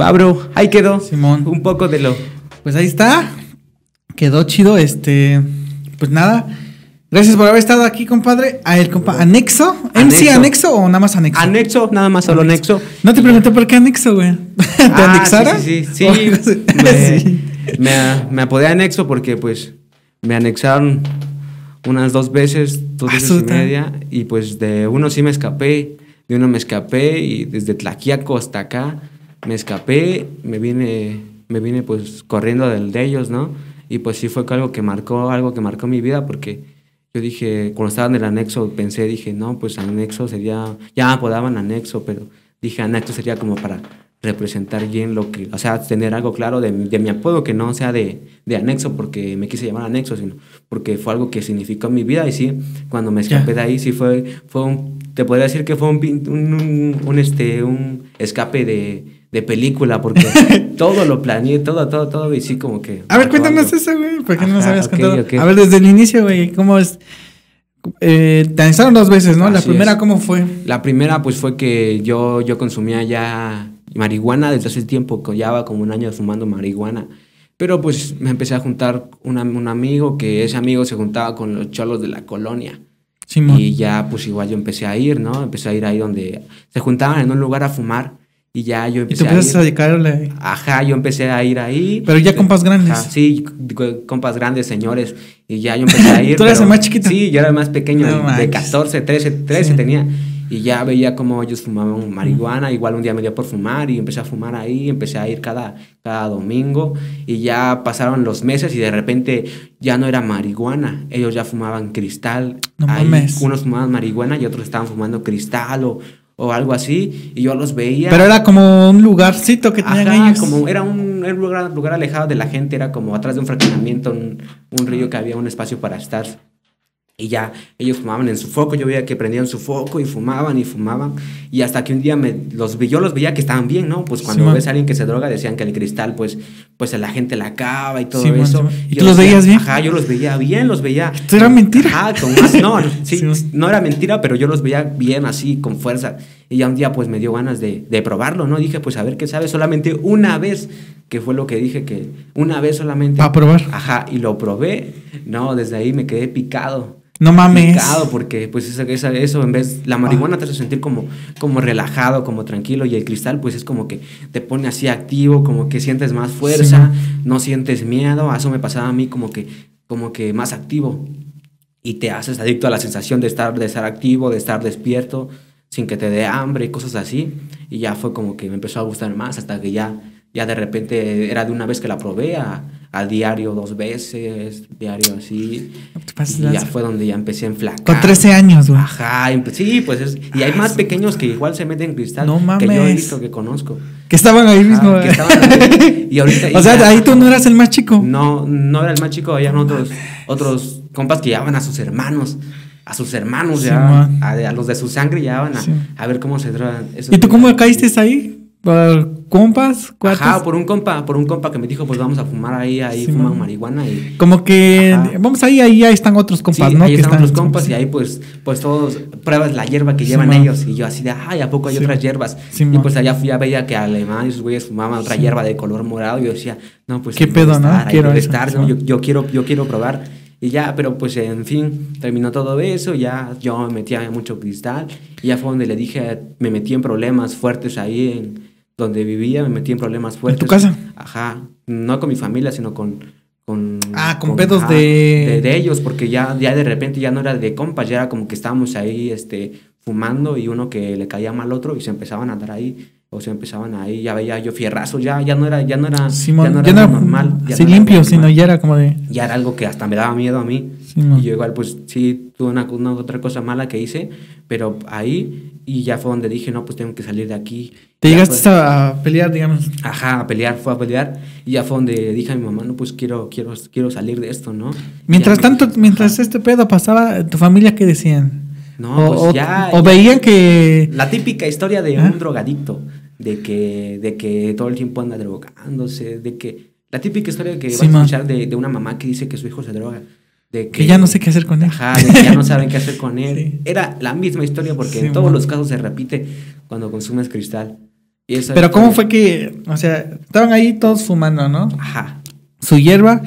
Va, bro, ahí quedó. Simón. Un poco de lo. Pues ahí está. Quedó chido, este. Pues nada. Gracias por haber estado aquí, compadre. A el compa ¿Anexo? ¿MC Anexo. anexo o nada más anexo? Anexo, nada más solo anexo. No te pregunté por qué anexo, güey. ¿Te Ah, anexara? Sí, sí, sí. Me, Sí. me, me apodé anexo porque, pues, me anexaron unas dos veces, dos Ah, veces y media. Y, pues, de uno sí me escapé, de uno me escapé. Y desde Tlaquiaco hasta acá me escapé. Me vine, me vine pues, corriendo del de ellos, ¿no? Y, pues, sí fue algo que marcó, algo que marcó mi vida porque... Yo dije, cuando estaba en el anexo, pensé, dije, no, pues anexo sería, ya apodaban anexo, pero dije, anexo sería como para representar bien lo que, o sea, tener algo claro de, mi- de mi apodo, que no sea de, de anexo porque me quise llamar anexo, sino porque fue algo que significó mi vida y sí, cuando me escapé de ahí, sí fue, fue un, te podría decir que fue un, un, un- un, este, un escape de, de película, porque todo lo planeé, todo, todo, todo, y sí como que... A ver, cuéntanos eso, güey. ¿Por qué no nos habías ok, contado? A ver, desde el inicio, güey, ¿cómo es? Eh, te anexaron dos veces, ¿no? la primera, es. ¿cómo fue? La primera, pues fue que yo, yo consumía ya marihuana desde hace tiempo, llevaba como un año fumando marihuana. Pero pues me empecé a juntar una- un amigo, que ese amigo se juntaba con los cholos de la colonia. Simón. Y ya, pues igual yo empecé a ir, ¿no? Empecé a ir ahí donde se juntaban en un lugar a fumar. Y ya yo Y empecé a empezaste a ir. dedicarle. Ajá, yo empecé a ir ahí. Pero ya compas grandes. Ajá, sí, co- compas grandes, señores. Y ya yo empecé a ir. ¿Tú eras el más chiquito? Sí, yo era el más pequeño, No de manches. 14, 13, 13 Sí. tenía. Y ya veía cómo ellos fumaban marihuana. Igual un día me dio por fumar y empecé a fumar ahí. Empecé a ir cada, cada domingo. Y ya pasaron los meses y de repente ya no era marihuana. Ellos ya fumaban cristal. No Ahí mames. Unos fumaban marihuana y otros estaban fumando cristal o, o algo así. Y yo los veía. Pero era como un lugarcito que tenían Ajá, ellos. como era un, era un lugar, lugar alejado de la gente, era como atrás de un fraccionamiento, un, un río que había un espacio para estar. Y ya ellos fumaban en su foco, yo veía que prendían su foco y fumaban y fumaban. Y hasta que un día me, los vi, yo los veía que estaban bien, ¿no? Pues cuando ves a alguien que se droga, decían que el cristal, pues, pues a la gente la acaba y todo eso. ¿Y yo tú los veías bien? Ajá, yo los veía bien, los veía. Esto era mentira. Ajá, con más, no, sí, no era mentira, pero yo los veía bien así, con fuerza. Y ya un día pues me dio ganas de, de probarlo, ¿no? Dije, pues a ver qué sabe, solamente una vez, que fue lo que dije, que una vez solamente. A probar. Ajá, y lo probé. No, desde ahí me quedé picado. No mames. Porque pues eso, eso, eso en vez, la marihuana te hace sentir como, como relajado, como tranquilo, y el cristal pues es como que te pone así activo, como que sientes más fuerza, no sientes miedo, eso me pasaba a mí como que, como que más activo y te haces adicto a la sensación de estar, de estar activo, de estar despierto, sin que te dé hambre y cosas así. Y ya fue como que me empezó a gustar más hasta que ya, ya de repente era de una vez que la probé a, al diario dos veces, diario así. Y ya fue donde ya empecé a enflacar. Con 13 años, güey. Ajá, sí, pues es, y hay más pequeños que igual se meten en cristal No que yo he mames. visto, que conozco. Que estaban ahí mismo. Ajá, que güey. estaban ahí. Y ahorita- o y sea, ya- ahí tú no eras el más chico. no, no era el más chico, habían otros, otros compas que llevaban a sus hermanos, a sus hermanos, Sí, ya, a, a los de su sangre llevaban a, Sí. a ver cómo se esos ¿Y tú cómo caíste ahí? ¿Por compas? ¿Cuates? Ajá, por un compa, por un compa que me dijo, pues vamos a fumar ahí, ahí Sí, fuman man. marihuana y... Como que Ajá. vamos ahí, ahí, ahí están otros compas, sí, ¿no? ahí Que están están- otros compas y ahí pues, pues todos pruebas la hierba que Sí, llevan man. ellos y yo así de, ay, ¿a poco hay Sí, otras hierbas? Sí, y pues allá fui, ya veía que alemán y sus güeyes fumaban otra Sí. hierba de color morado y yo decía, no, pues ¿Qué pedo, no? estar, Quiero estar, sí, yo, yo quiero, yo quiero probar. Y ya, pero pues en fin, terminó todo eso, ya yo me metía en mucho cristal y ya fue donde le dije, me metí en problemas fuertes ahí en donde vivía, me metí en problemas fuertes. tu casa? Ajá, no con mi familia, sino con... con Ah, con pedos de- de... de ellos, porque ya, ya de repente ya no era de compas, ya era como que estábamos ahí este, fumando y uno que le caía mal al otro y se empezaban a andar ahí. O se empezaban ahí, ya veía yo fierrazo, ya, ya no era, ya no era, Simón, ya no ya era no algo normal. ya así no limpio, sino ya era como de. ya era algo que hasta me daba miedo a mí. Simón. y yo igual, pues sí, tuve una, una otra cosa mala que hice, pero ahí, y ya fue donde dije, no, pues tengo que salir de aquí. Te Ya llegaste fue- a pelear, digamos. Ajá, a pelear, fue a pelear, y ya fue donde dije a mi mamá, no, pues quiero, quiero, quiero salir de esto, ¿no? Mientras Ya me tanto, mientras ajá. este pedo pasaba, ¿tu familia qué decían? No, o, pues ya- o veían que. La típica historia de ¿Ah? un drogadicto, de que, de que todo el tiempo anda drogándose, de que... La típica historia que Sí, vas a escuchar de, de una mamá que dice que su hijo se droga. De Que ya no sé qué hacer con él. Ajá, de que ya no saben qué hacer con él. Sí. Era la misma historia porque Sí, en todos man. los casos se repite cuando consumes cristal. Y esa Pero ¿cómo fue que, o sea, estaban ahí todos fumando, ¿no? Ajá. Su hierba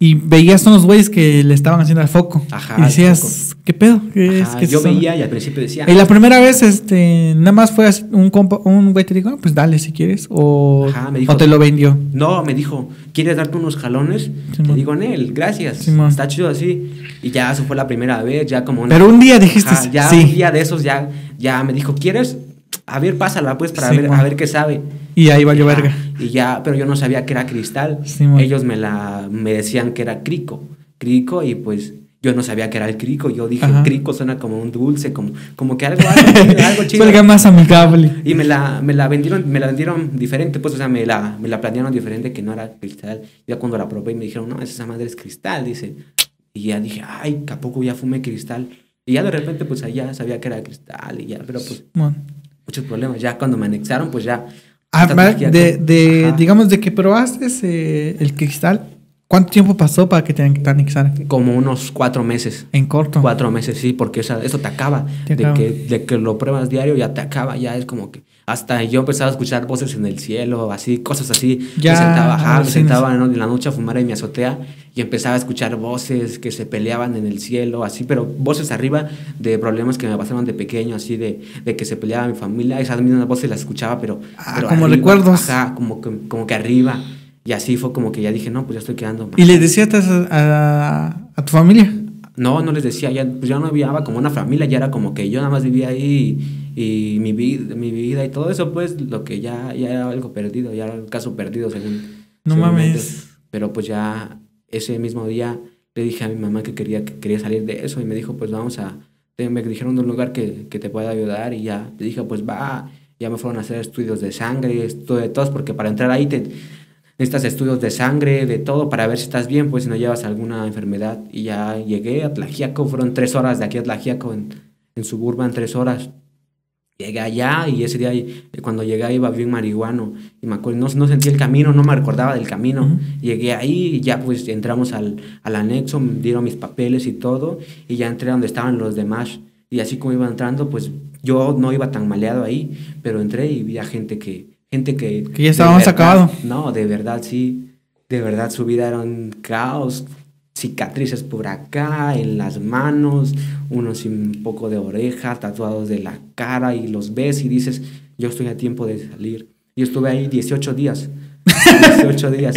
y veías unos güeyes que le estaban haciendo al foco. Ajá, Y decías, ¿qué pedo? ¿Qué es? Ajá, ¿Qué es yo eso?" veía y al principio decía... Y la primera vez, este, nada más fue un compa, un güey te dijo, "Ah, pues dale si quieres, o, Ajá, me dijo- o te lo vendió. No, me dijo, ¿quieres darte unos jalones? Le digo, Nel, gracias. Está chido así. Y ya eso fue la primera vez, ya como una... Pero un día dijiste, Ajá, ya sí. un día de esos ya, ya me dijo, ¿quieres? A ver, pásala pues para ver, a ver qué sabe. Y ahí valió verga. Y ya, pero yo no sabía que era cristal. Simón. Ellos me la me decían que era crico. Crico y pues yo no sabía que era el crico. Yo dije, Ajá. crico suena como un dulce, como, como que algo, algo chido. algo chido. Salga más amigable. Y me la, me la vendieron, me la vendieron diferente, pues, o sea, me la, me la planearon diferente que no era cristal. Ya cuando la probé me dijeron, no, esa madre es cristal, dice. Y ya dije, ay, ¿a poco ya fumé cristal? Y ya de repente, pues, allá sabía que era cristal y ya, pero pues, Bueno. muchos problemas. Ya cuando me anexaron, pues ya. Ah, va, energía de, de digamos, de que probaste ese- el cristal, ¿cuánto tiempo pasó para que te anexaran? Como unos cuatro meses. En corto. Cuatro meses, sí, porque esa- eso te acaba. Te de, acaba. Que, de que lo pruebas diario, ya te acaba, ya es como que. Hasta yo empezaba a escuchar voces en el cielo, así, cosas así. Ya, me sentaba, ajá, me sentaba en, en la noche a fumar en mi azotea y empezaba a escuchar voces que se peleaban en el cielo, así, pero voces arriba de problemas que me pasaron de pequeño, así, de, de que se peleaba mi familia. Esas mismas voces las escuchaba, pero. Ah, pero como arriba, recuerdos. Ajá, como que, como que arriba. Y así fue como que ya dije, no, pues ya estoy quedando. ¿Y le decías a, a- a tu familia? No, no les decía, ya, pues ya no había como una familia, ya era como que yo nada más vivía ahí y, y mi, vida, mi vida y todo eso, pues lo que ya, ya era algo perdido, ya era un caso perdido según... No según mames. Pero pues ya ese mismo día le dije a mi mamá que quería, que quería salir de eso y me dijo, pues vamos a... Me dijeron de un lugar que, que te pueda ayudar y ya le dije, pues va, ya me fueron a hacer estudios de sangre, estudio de todos, porque para entrar ahí te, necesitas estudios de sangre, de todo, para ver si estás bien, pues si no llevas alguna enfermedad. Y ya llegué a Tlajiaco, fueron tres horas de aquí a Tlajiaco, en, en Suburban, tres horas. Llegué allá y ese día, eh, cuando llegué ahí, iba bien marihuano. Y me acuerdo, no, no sentí el camino, no me recordaba del camino. Llegué ahí y ya pues entramos al, al anexo, me dieron mis papeles y todo. Y ya entré donde estaban los demás. Y así como iba entrando, pues yo no iba tan maleado ahí, pero entré y vi a gente que... Gente que, Que ya de estaba más verdad- acabado. No, de verdad sí. De verdad su vida era un caos. Cicatrices por acá, en las manos, unos sin un poco de oreja, tatuados de la cara y los ves y dices, yo estoy a tiempo de salir. Yo estuve ahí 18 días. 18 días.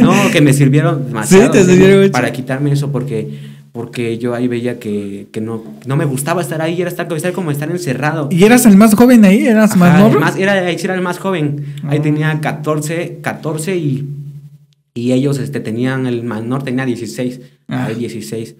No, que me sirvieron demasiado mucho. para quitarme eso porque porque yo ahí veía que, que no, no me gustaba estar ahí, era estar, estar como estar encerrado. ¿Y eras el más joven ahí? ¿Eras más Ajá, morro? el más- era, ahí sí era el más joven. Ahí Ah. tenía 14, 14 y, y ellos este, tenían, el menor tenía 16. Ah. Ahí 16.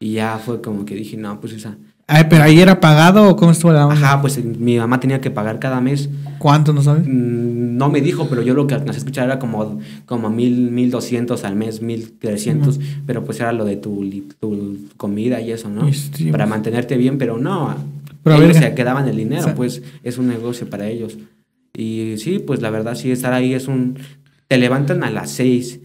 Y ya fue como que dije, no, pues esa. Ay, pero ahí era pagado o cómo estuvo la onda? Ajá, pues mi mamá tenía que pagar cada mes. ¿Cuánto no sabes? Mm, No me dijo, pero yo lo que alcancé a escuchar era como, como mil, mil doscientos al mes, mil trescientos, pero pues era lo de tu, tu comida y eso, ¿no? Y sí, Para pues. mantenerte bien, pero no, Pero ellos verga. se quedaban el dinero, O sea- pues es un negocio para ellos. Y sí, pues la verdad sí, estar ahí es un... Te levantan a las seis,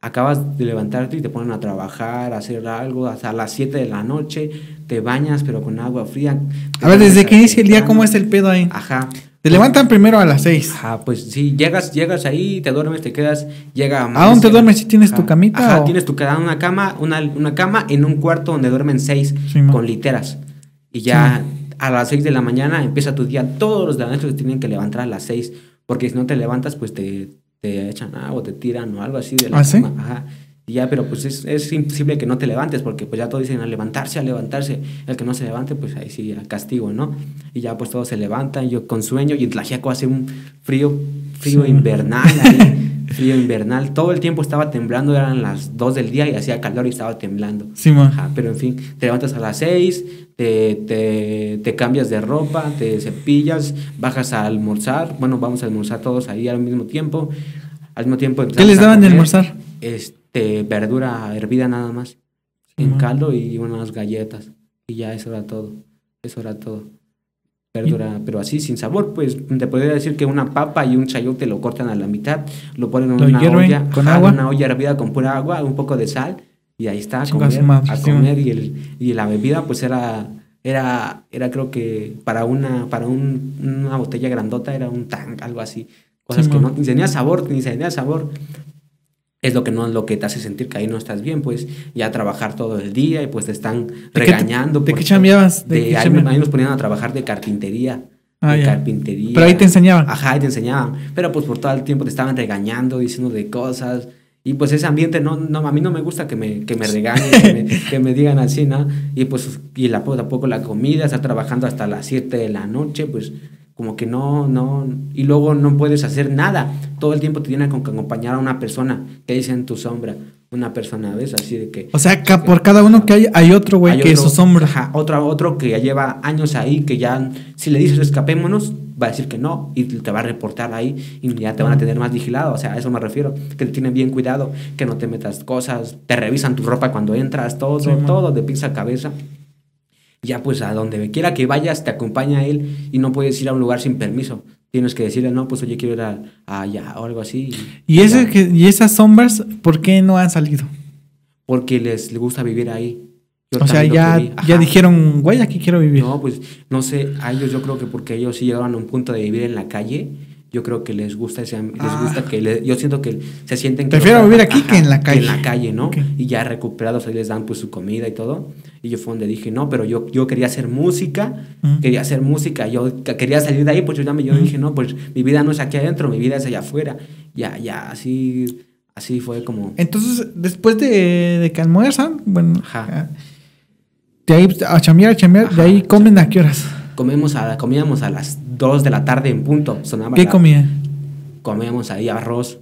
acabas de levantarte y te ponen a trabajar, a hacer algo, hasta las 7 de la noche, te bañas pero con agua fría. te A ver, desde que inicia el día. ¿cómo es el pedo ahí? Ajá. Te levantan primero a las seis. Ajá, pues sí, llegas, llegas ahí, te duermes, te quedas, llega... ¿A dónde te duermes? ¿Sí tienes tu camita Ajá, o- tienes tu cada una cama, una, una cama en un cuarto donde duermen seis Sí, ma. con literas. Y ya a las seis de la mañana empieza tu día. Todos los de la noche se tienen que levantar a las seis Porque si no te levantas, pues te, te echan agua, te tiran o algo así de la ¿Ah, sí? Ajá. Y ya, pero pues es, es imposible que no te levantes, porque pues ya todos dicen a levantarse, a levantarse. El que no se levante, pues ahí sí, a castigo, ¿no? Y ya pues todos se levantan, yo con sueño, y en Tlaxiaco hace un frío, frío Sí. invernal ahí, frío invernal. Todo el tiempo estaba temblando, eran las 2 del día y hacía calor y estaba temblando. Sí. Ajá, pero en fin, te levantas a las 6, te, te, te cambias de ropa, te cepillas, bajas a almorzar. Bueno, vamos a almorzar todos ahí al mismo tiempo. Al mismo tiempo ¿Qué les daban de almorzar? Este, verdura hervida nada más. En caldo y unas galletas. Y ya eso era todo. Eso era todo. Verdura, pero así sin sabor, pues te podría decir que una papa y un chayote lo cortan a la mitad, lo ponen en Lo una olla, con ajá, agua. una olla hervida con pura agua, un poco de sal y ahí está a comer, a comer y, el, y la bebida pues era era era creo que para una para un- una botella grandota era un tank, algo así, cosas Sí, que man. no ni tenía sabor, ni tenía sabor. Es lo que no lo que te hace sentir que ahí no estás bien, pues ya trabajar todo el día y pues te están ¿De qué te- regañando. de qué chambeabas? ¿De De, qué ahí, chambeabas? ahí nos ponían a trabajar de carpintería. Ah, de ya. carpintería. Pero ahí te enseñaban. Ajá, ahí te enseñaban. Pero pues por todo el tiempo te estaban regañando, diciendo de cosas. Y pues ese ambiente, no, no, a mí no me gusta que me, que me regañen, que, me, que me digan así, ¿no? Y pues, y la, tampoco la comida, estar trabajando hasta las 7 de la noche, pues como que no, no, y luego no puedes hacer nada. Todo el tiempo te tiene que acompañar a una persona que dice en tu sombra, una persona, ¿ves? Así de que... O sea, por cada uno que hay, hay otro, güey, que es su sombra. Ajá, otro, otro que ya lleva años ahí, que ya, si le dices escapémonos, va a decir que no, y te va a reportar ahí, y ya te van a tener más vigilado. O sea, a eso me refiero, que te tienen bien cuidado, que no te metas cosas, te revisan tu ropa cuando entras, todo, Sí, man. todo, de pizza a cabeza. Ya, pues a donde quiera que vayas, te acompaña él, y no puedes ir a un lugar sin permiso. Tienes que decirle, no, pues oye, quiero ir a, a allá, o algo así. Y, ese ya. que, y esas sombras, ¿por qué no han salido? Porque les, les gusta vivir ahí. Yo o sea, ya, ya dijeron, güey, aquí quiero vivir. No, pues no sé, a ellos yo creo que porque ellos sí llegaron a un punto de vivir en la calle, yo creo que les gusta ese les Ah. gusta que le- yo siento que se sienten que Prefiero vivir aquí que en la calle. en la calle, ¿no? Y ya recuperados ahí les dan pues su comida y todo. Y yo fue donde dije, "No, pero yo yo quería hacer música, Ujú. quería hacer música, yo que- quería salir de ahí, pues yo ya me yo Ujú. dije, "No, pues mi vida no es aquí adentro, mi vida es allá afuera." Ya ya así así fue como Entonces, después de, de que almuerzan, bueno, Ajá. ah, de ahí a chambear, a chambear, de ahí comen a qué horas. Comemos a, comíamos a las 2 de la tarde en punto, sonaba ¿Qué la- comían? comíamos ahí arroz,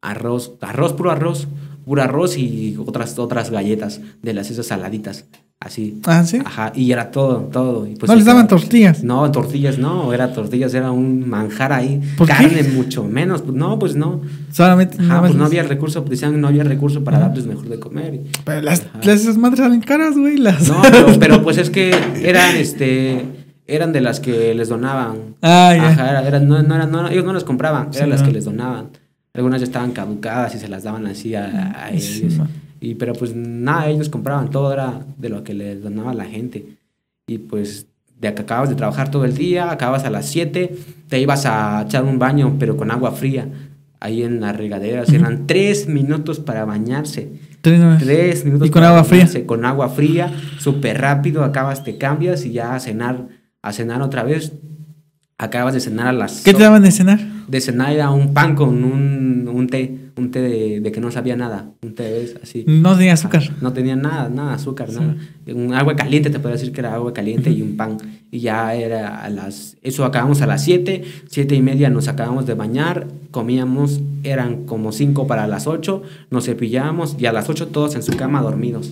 arroz, arroz, puro arroz, puro arroz y otras, otras galletas de las esas saladitas, así. Ah, sí. Ajá, y era todo, todo. y pues no les daban tortillas. No, tortillas no, era tortillas, era un manjar ahí. ¿Por qué? Carne mucho menos, pues no, pues no. Solamente. Ajá, pues no había recurso, decían que no había recurso para darles mejor de comer. Pero las esas madres salen caras, güey. Las... No, pero, pero pues es que eran, este, eran de las que les donaban. Ah, ya. Ajá, era- no, no eran- no, ellos no las compraban, Sí, eran las que les donaban. Algunas ya estaban caducadas y se las daban así a, a Sí, ellos. man. y, pero pues nada, ellos compraban, todo era de lo que les donaba la gente. Y pues de que acabas de trabajar todo el día, acabas a las 7, te ibas a echar un baño, pero con agua fría, ahí en las regaderas. Ujú. Eran tres minutos para bañarse. Tres. Tres minutos. ¿Y con para agua fría? Con agua fría, súper rápido, acabas, te cambias y ya a cenar, a cenar otra vez. Acabas de cenar a las... ¿Qué te daban de cenar? De cenar era un pan con un, un té, un té de, de que no sabía nada, un té ¿ves? así. No tenía azúcar. No tenía nada, nada, azúcar, nada. Un agua caliente, te puedo decir que era agua caliente y un pan. Y ya era a las... Eso acabamos a las 7, siete y media nos acabamos de bañar, comíamos, eran como 5 para las 8, nos cepillábamos y a las 8 todos en su cama dormidos.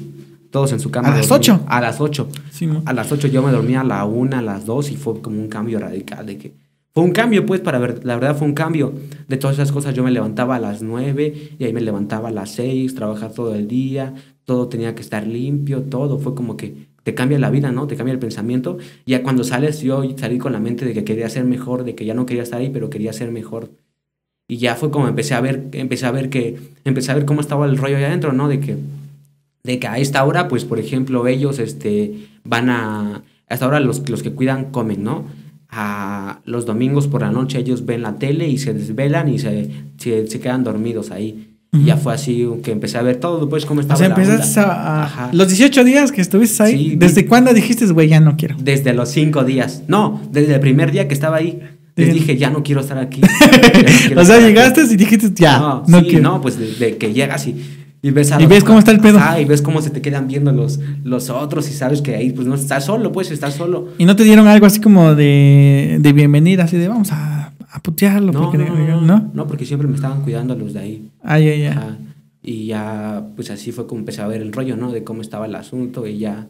Todos en su cama. ¿A las dormidos. 8? A las 8. Sí. A las 8 yo me dormía a la 1, a las 2 y fue como un cambio radical de que... Fue un cambio, pues, para ver, la verdad fue un cambio. De todas esas cosas yo me levantaba a las 9 y ahí me levantaba a las 6, trabajar todo el día, todo tenía que estar limpio, todo. Fue como que te cambia la vida, ¿no? Te cambia el pensamiento. Ya cuando sales, yo salí con la mente de que quería ser mejor, de que ya no quería estar ahí, pero quería ser mejor. Y ya fue como empecé a ver, empecé a ver que, empecé a ver cómo estaba el rollo allá adentro, ¿no? De que, de que a esta hora, pues, por ejemplo, ellos, este, van a, a esta hora los, los que cuidan comen, ¿no? A los domingos por la noche ellos ven la tele y se desvelan y se, se, se quedan dormidos ahí. Y ya Ujú. fue así que empecé a ver todo, pues, cómo O estaba sea, la empezaste a, Ajá. Los 18 días que estuviste ahí, Sí, ¿desde vi- cuándo dijiste, güey, ya no quiero? Desde los cinco días. No, desde el primer día que estaba ahí. Les dije, ya no quiero estar aquí. Ya no quiero o sea, estar aquí". llegaste y dijiste, ya, No, no, sí, quiero. no, pues de, de que llegas y, y ves a Y ves cómo está el pedo. Y ves cómo se te quedan viendo los, los otros y sabes que ahí pues no estás solo, pues estás solo. Y no te dieron algo así como de, de bienvenida, así de vamos a, a putearlo. No, porque, no, no, porque siempre me estaban cuidando los de ahí. Ay, ay. Ajá. Y ya, pues así fue como empecé a ver el rollo, ¿no? De cómo estaba el asunto y ya,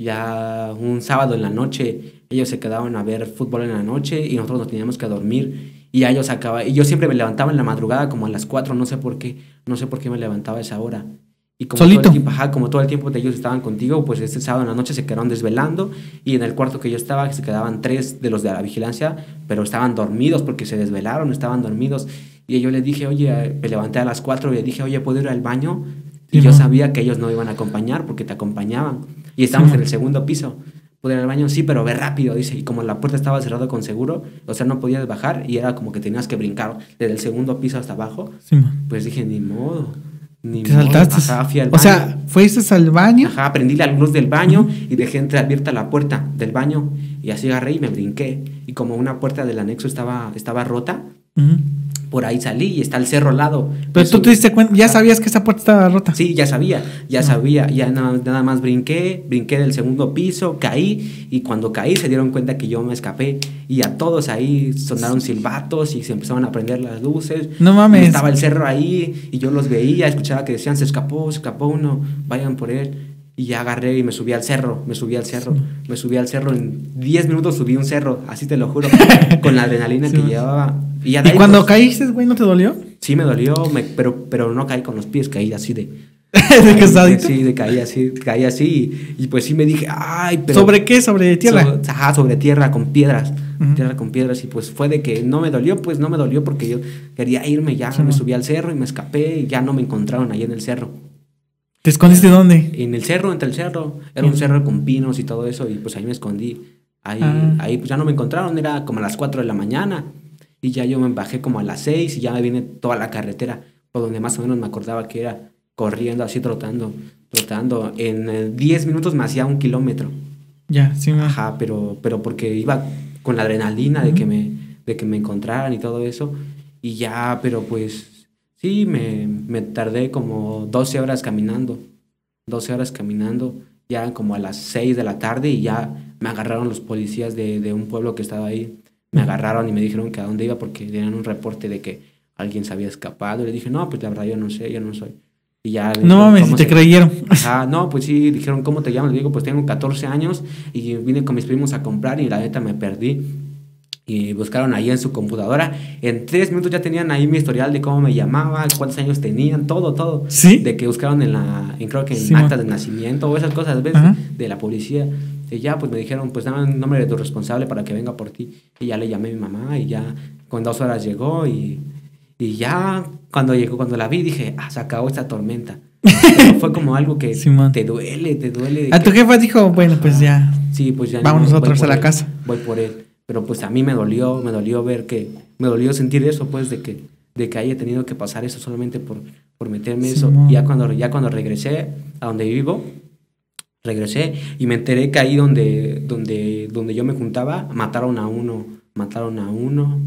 ya un sábado en la noche, ellos se quedaban a ver fútbol en la noche y nosotros nos teníamos que dormir y ya acababan, y yo siempre me levantaba en la madrugada como a las 4, no sé por qué, no sé por qué me levantaba a esa hora. Y como ¿Solito? todo el tiempo, ajá, como todo el tiempo de ellos estaban contigo, pues este sábado en la noche se quedaron desvelando y en el cuarto que yo estaba se quedaban tres de los de la vigilancia, pero estaban dormidos porque se desvelaron, estaban dormidos. Y yo les dije, oye, me levanté a las 4 y le dije, oye, ¿puedo ir al baño? Y Sí, yo sabía que ellos no iban a acompañar porque te acompañaban. Y estamos mo. en el segundo piso. ¿Puedo ir al baño? Sí, pero ve rápido, dice. Y como la puerta estaba cerrada con seguro, o sea, no podías bajar y era como que tenías que brincar desde el segundo piso hasta abajo. Sí. Pues dije, ni modo. Ni Te modo. saltaste. Ajá, fui al o sea, fuiste al baño. Ajá, prendí la luz del baño y dejé entreabierta la puerta del baño. Y así agarré y me brinqué. Y como una puerta del anexo estaba, estaba rota, Ujú. Por ahí salí y está el cerro al lado. Pero tú te diste cuenta, ya sabías que esa puerta estaba rota. Sí, ya sabía, ya sabía, ya nada, nada más brinqué, brinqué del segundo piso, caí y cuando caí se dieron cuenta que yo me escapé y a todos ahí sonaron silbatos y se empezaron a prender las luces. No mames. Y estaba el cerro ahí y yo los veía, escuchaba que decían se escapó, se escapó uno, vayan por él. Y ya agarré y me subí al cerro, me subí al cerro, me subí al cerro, en 10 minutos subí un cerro, así te lo juro, con la adrenalina Sí. que llevaba. Y, ya de ¿Y ahí, cuando pues, caíste, güey, no te dolió? Sí me dolió, me- pero, pero no caí con los pies, caí así de... de. Sí, de caí así, caí así. Y, y pues sí me dije, ay, pero. ¿Sobre qué? ¿Sobre tierra? So- ajá, sobre tierra, con piedras. Tierra con piedras. Y pues fue de que no me dolió, pues no me dolió porque yo quería irme ya. Sí, me no. subí al cerro y me escapé y ya no me encontraron ahí en el cerro. ¿Te escondiste dónde? En el cerro, entre el cerro. Era un cerro con pinos y todo eso. Y pues ahí me escondí. Ahí, Ah. ahí pues ya no me encontraron. Era como a las 4 de la mañana. Y ya yo me bajé como a las 6 y ya me vine toda la carretera. Por donde más o menos me acordaba que era corriendo así, trotando, trotando. En eh, 10 minutos me hacía un kilómetro. Ya, sí, mo. Ajá, pero, pero porque iba con la adrenalina de, que me, de que me encontraran y todo eso. Y ya, pero pues sí, me, me tardé como 12 horas caminando. 12 horas caminando, ya como a las 6 de la tarde y ya me agarraron los policías de, de un pueblo que estaba ahí. Me agarraron y me dijeron que a dónde iba porque tenían un reporte de que alguien se había escapado. Y le dije, no, pues la verdad yo no sé, yo no soy. Y ya me No mames, "¿Cómo te creyeron. Ajá, no, pues sí, dijeron, ¿cómo te llamas? Le digo, pues tengo 14 años y vine con mis primos a comprar y la neta me perdí. Y buscaron ahí en su computadora. En tres minutos ya tenían ahí mi historial de cómo me llamaba, cuántos años tenían, todo, todo. ¿Sí? De que buscaron en la, en, creo que en Sí, actas de nacimiento o esas cosas, ¿ves? Ajá. De la policía. Y ya, pues me dijeron, pues dame el nombre de tu responsable para que venga por ti. Y ya le llamé a mi mamá y ya con dos horas llegó y, y ya cuando llegó, cuando la vi, dije, ah, se acabó esta tormenta. Pero fue como algo que te duele, te duele. A tu jefa dijo, bueno, pues ya. Sí, pues ya. Vamos nosotros a la él, casa. Voy por él. Pero pues a mí me dolió, me dolió ver que, me dolió sentir eso, pues, de que, de que haya tenido que pasar eso solamente por, por meterme eso. Y ya cuando, ya cuando regresé a donde vivo, regresé y me enteré que ahí donde, donde, donde yo me juntaba, mataron a uno, mataron a uno,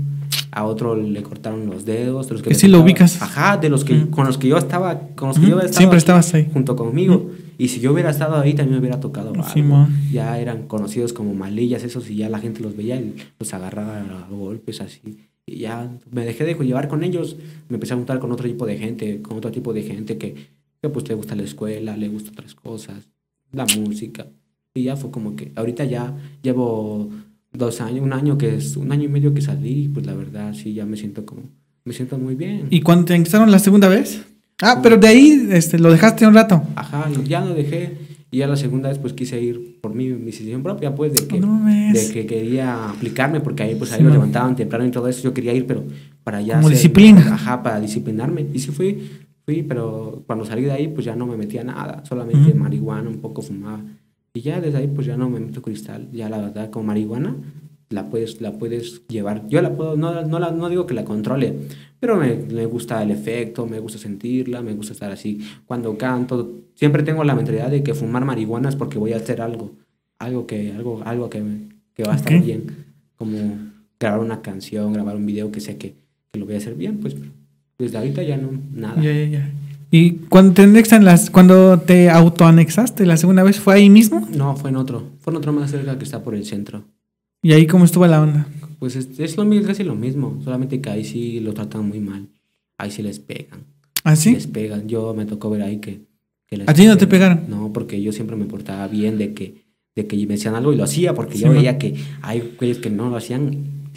a otro le cortaron los dedos. De los Que sí lo ubicas. Ajá, de los que, con los que yo estaba, con los que yo estaba siempre estabas ahí. junto conmigo. Y si yo hubiera estado ahí, también me hubiera tocado algo. Simón. Ya eran conocidos como malillas, esos, y ya la gente los veía y los agarraba a golpes así. Y ya me dejé de llevar con ellos. Me empecé a juntar con otro tipo de gente, con otro tipo de gente que, que pues le gusta la escuela, le gusta otras cosas, la música. Y ya fue como que ahorita ya llevo dos años, un año que es, un año y medio que salí, pues la verdad sí ya me siento como, me siento muy bien. ¿Y cuando te ingresaron la segunda vez? Ah, pero de ahí este, lo dejaste un rato. Ajá, ya lo dejé. Y ya la segunda vez pues quise ir por mi, mi decisión propia, pues, de que, No de que quería aplicarme, porque ahí pues ahí Sí, lo levantaban temprano y todo eso, yo quería ir, pero para ya... Como disciplina. Ajá, para disciplinarme. Y sí fui, fui, pero cuando salí de ahí pues ya no me metía nada, solamente marihuana, un poco fumaba. Y ya desde ahí pues ya no me meto cristal, ya la verdad con marihuana la puedes, la puedes llevar. Yo la puedo, no, no, la- no digo que la controle, pero me, me gusta el efecto, me gusta sentirla, me gusta estar así. Cuando canto, siempre tengo la mentalidad de que fumar marihuana es porque voy a hacer algo, algo que, algo, algo que, me- que va a estar bien. Como, grabar una canción, grabar un video que sé que, que lo voy a hacer bien, pues desde ahorita ya no, nada. Ya, ya, ya. Y cuando te anexan las, cuando te autoanexaste la segunda vez, ¿fue ahí mismo? No, fue en otro, fue en otro más cerca que está por el centro. Y ahí cómo estuvo la onda. Pues es, es lo mismo, casi lo mismo, solamente que ahí sí lo tratan muy mal. Ahí sí les pegan. ¿Ah, sí? Les pegan. Yo me tocó ver ahí que... que les ¿A ti no te pegaron? No, porque yo siempre me portaba bien de que, de que me decían algo y lo hacía, porque Sí, yo man. veía que hay güeyes que no lo hacían,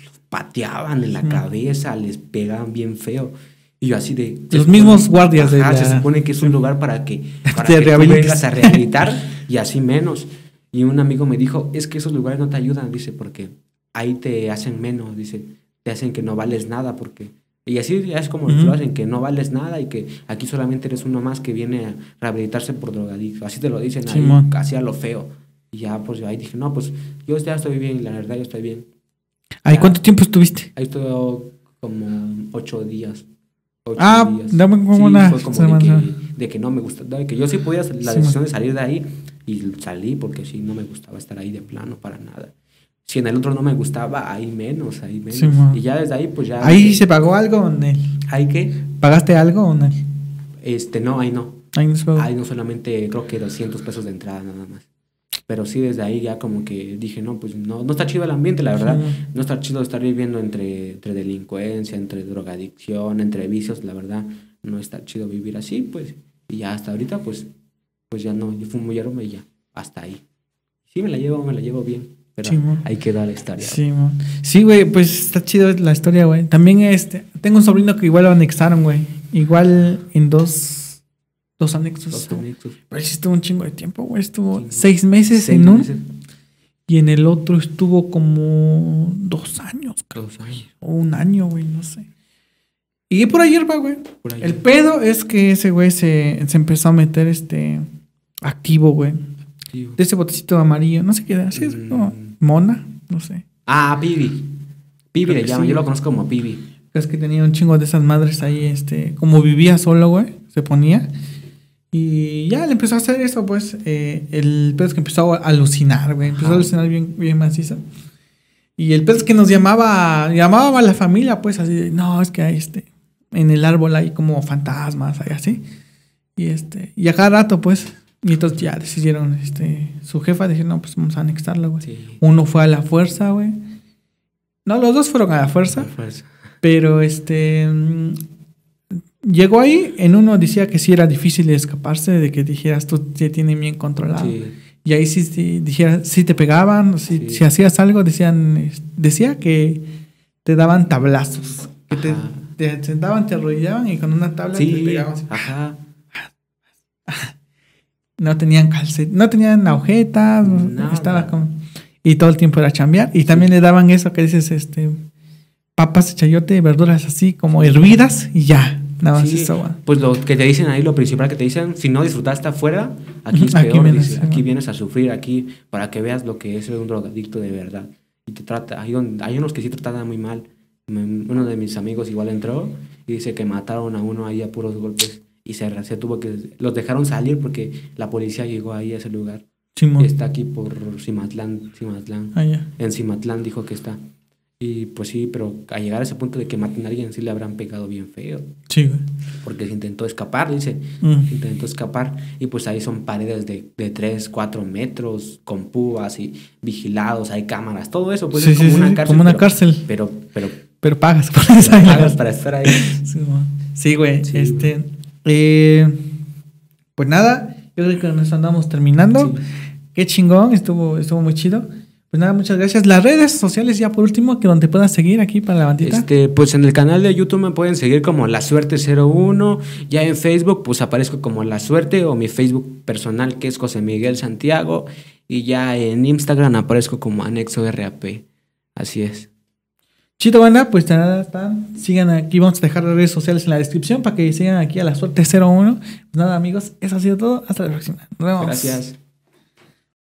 los pateaban en la Sí, man. cabeza, les pegaban bien feo. Y yo así de... Los mismos guardias de la- se supone que es un lugar para que, para Te que tú vengas a rehabilitar y así menos. Y un amigo me dijo, es que esos lugares no te ayudan, dice, porque ahí te hacen menos, dice, te hacen que no vales nada, porque... Y así es como Ujú. lo hacen, que no vales nada y que aquí solamente eres uno más que viene a rehabilitarse por drogadicto. Así te lo dicen ahí, Simón. casi a lo feo. Y ya, pues yo ahí dije, no, pues yo ya estoy bien, la verdad, yo estoy bien. ¿Ahí cuánto tiempo estuviste? Ahí estuve como ocho días. ocho Ah, dame como una fue como semana. de que, de que no me gusta, de que yo sí podía la Sí, decisión man. de salir de ahí y salí porque sí, no me gustaba estar ahí de plano para nada. Si en el otro no me gustaba, ahí menos, ahí menos. Sí, y ya desde ahí, pues ya... ¿Ahí se pagó algo o no? ¿Ahí qué? ¿Pagaste algo o no? Este, no, ahí no. Ahí no se pagó. Ahí no solamente, creo que 200 pesos de entrada nada más. Pero sí, desde ahí ya como que dije, no, pues no, no está chido el ambiente, la verdad. Sí. No está chido estar viviendo entre, entre delincuencia, entre drogadicción, entre vicios, la verdad. No está chido vivir así, pues. Y ya hasta ahorita, pues, pues ya no, yo fumo hierba y ya, hasta ahí. Sí, me la llevo, me la llevo bien. Pero Sí, ahí queda la historia. Sí, mon. Sí, güey, pues está chido la historia, güey. También este, tengo un sobrino que igual lo anexaron, güey. Igual en dos, dos anexos. Dos anexos. Pero sí estuvo un chingo de tiempo, güey. Estuvo Sí. seis meses Seis en un meses, y en el otro estuvo como dos años, creo. dos años, O un año, güey, no sé. Y por ayer va, güey. El pedo es que ese güey se, se empezó a meter este activo, güey. De ese botecito amarillo. No sé qué, así es Mm. como mona, no sé. Ah, Pibi. Pibi le llaman, sí. yo lo conozco como Pibi. Es que tenía un chingo de esas madres ahí, este, como vivía solo, güey, se ponía. Y ya le empezó a hacer eso, pues. eh, el pedo es que empezó a alucinar, güey. Empezó Ajá. a alucinar bien, bien macizo. Y el pedo es que nos llamaba, llamaba a la familia, pues, así de, no, es que hay este, en el árbol hay como fantasmas, hay así. Y este, y a cada rato, pues, y entonces ya decidieron, este, su jefa dijo, no, pues vamos a anexarlo, güey. Sí. Uno fue a la fuerza, güey. No, los dos fueron a la fuerza. Fuerza. Pero este. mm, Llegó ahí, en uno decía que sí era difícil escaparse, de que dijeras tú te tienen bien controlado. Sí. Y ahí sí, sí dijera, sí te pegaban, si, Sí. si hacías algo, decían, decía que te daban tablazos. Que te, sentaban, te arrodillaban y con una tabla te pegaban. así. ajá. No tenían calcet, no tenían agujetas, Nada. estaba como. Y todo el tiempo era chambear. Y también le daban eso que dices, este. Papas, chayote, verduras así como hervidas y ya. Nada más Sí, eso, güey. Pues lo que te dicen ahí, lo principal que te dicen, si no disfrutaste afuera, aquí es aquí peor, vienes, dice, sí, aquí vienes a sufrir, aquí para que veas lo que es un drogadicto de verdad. Y te trata, hay, un- hay unos que sí tratan muy mal. Uno de mis amigos igual entró y dice que mataron a uno ahí a puros golpes y se, se tuvo que, los dejaron salir porque la policía llegó ahí a ese lugar. Simón. Está aquí por Cimatlán, Cimatlán. Ah, ya. En Cimatlán dijo que está. Y pues sí, pero a llegar a ese punto de que maten a alguien sí le habrán pegado bien feo. Sí, güey. Porque se intentó escapar, dice. Mm. Intentó escapar. Y pues ahí son paredes de, de 3, 4 metros, con púas y vigilados, hay cámaras, todo eso. Pues Sí, es sí, como sí, una cárcel. como una pero- cárcel. Pero, pero, Pero pagas por pagas para estar ahí. Sí, güey. Sí, güey. Eh, pues nada, yo creo que nos andamos terminando. Sí. Qué chingón, estuvo, estuvo muy chido. Pues nada, muchas gracias. Las redes sociales, ya por último, que donde puedas seguir aquí para la bandita. Este, pues en el canal de YouTube me pueden seguir como La Suerte 01. Ya en Facebook, pues aparezco como La Suerte o mi Facebook personal que es José Miguel Santiago. Y ya en Instagram aparezco como Anexo RAP. Así es. Chido, banda, pues nada, están. Sigan aquí, vamos a dejar las redes sociales en la descripción para que sigan aquí a la suerte 01. Pues nada, amigos, eso ha sido todo. Hasta la próxima. Nos vemos. Gracias.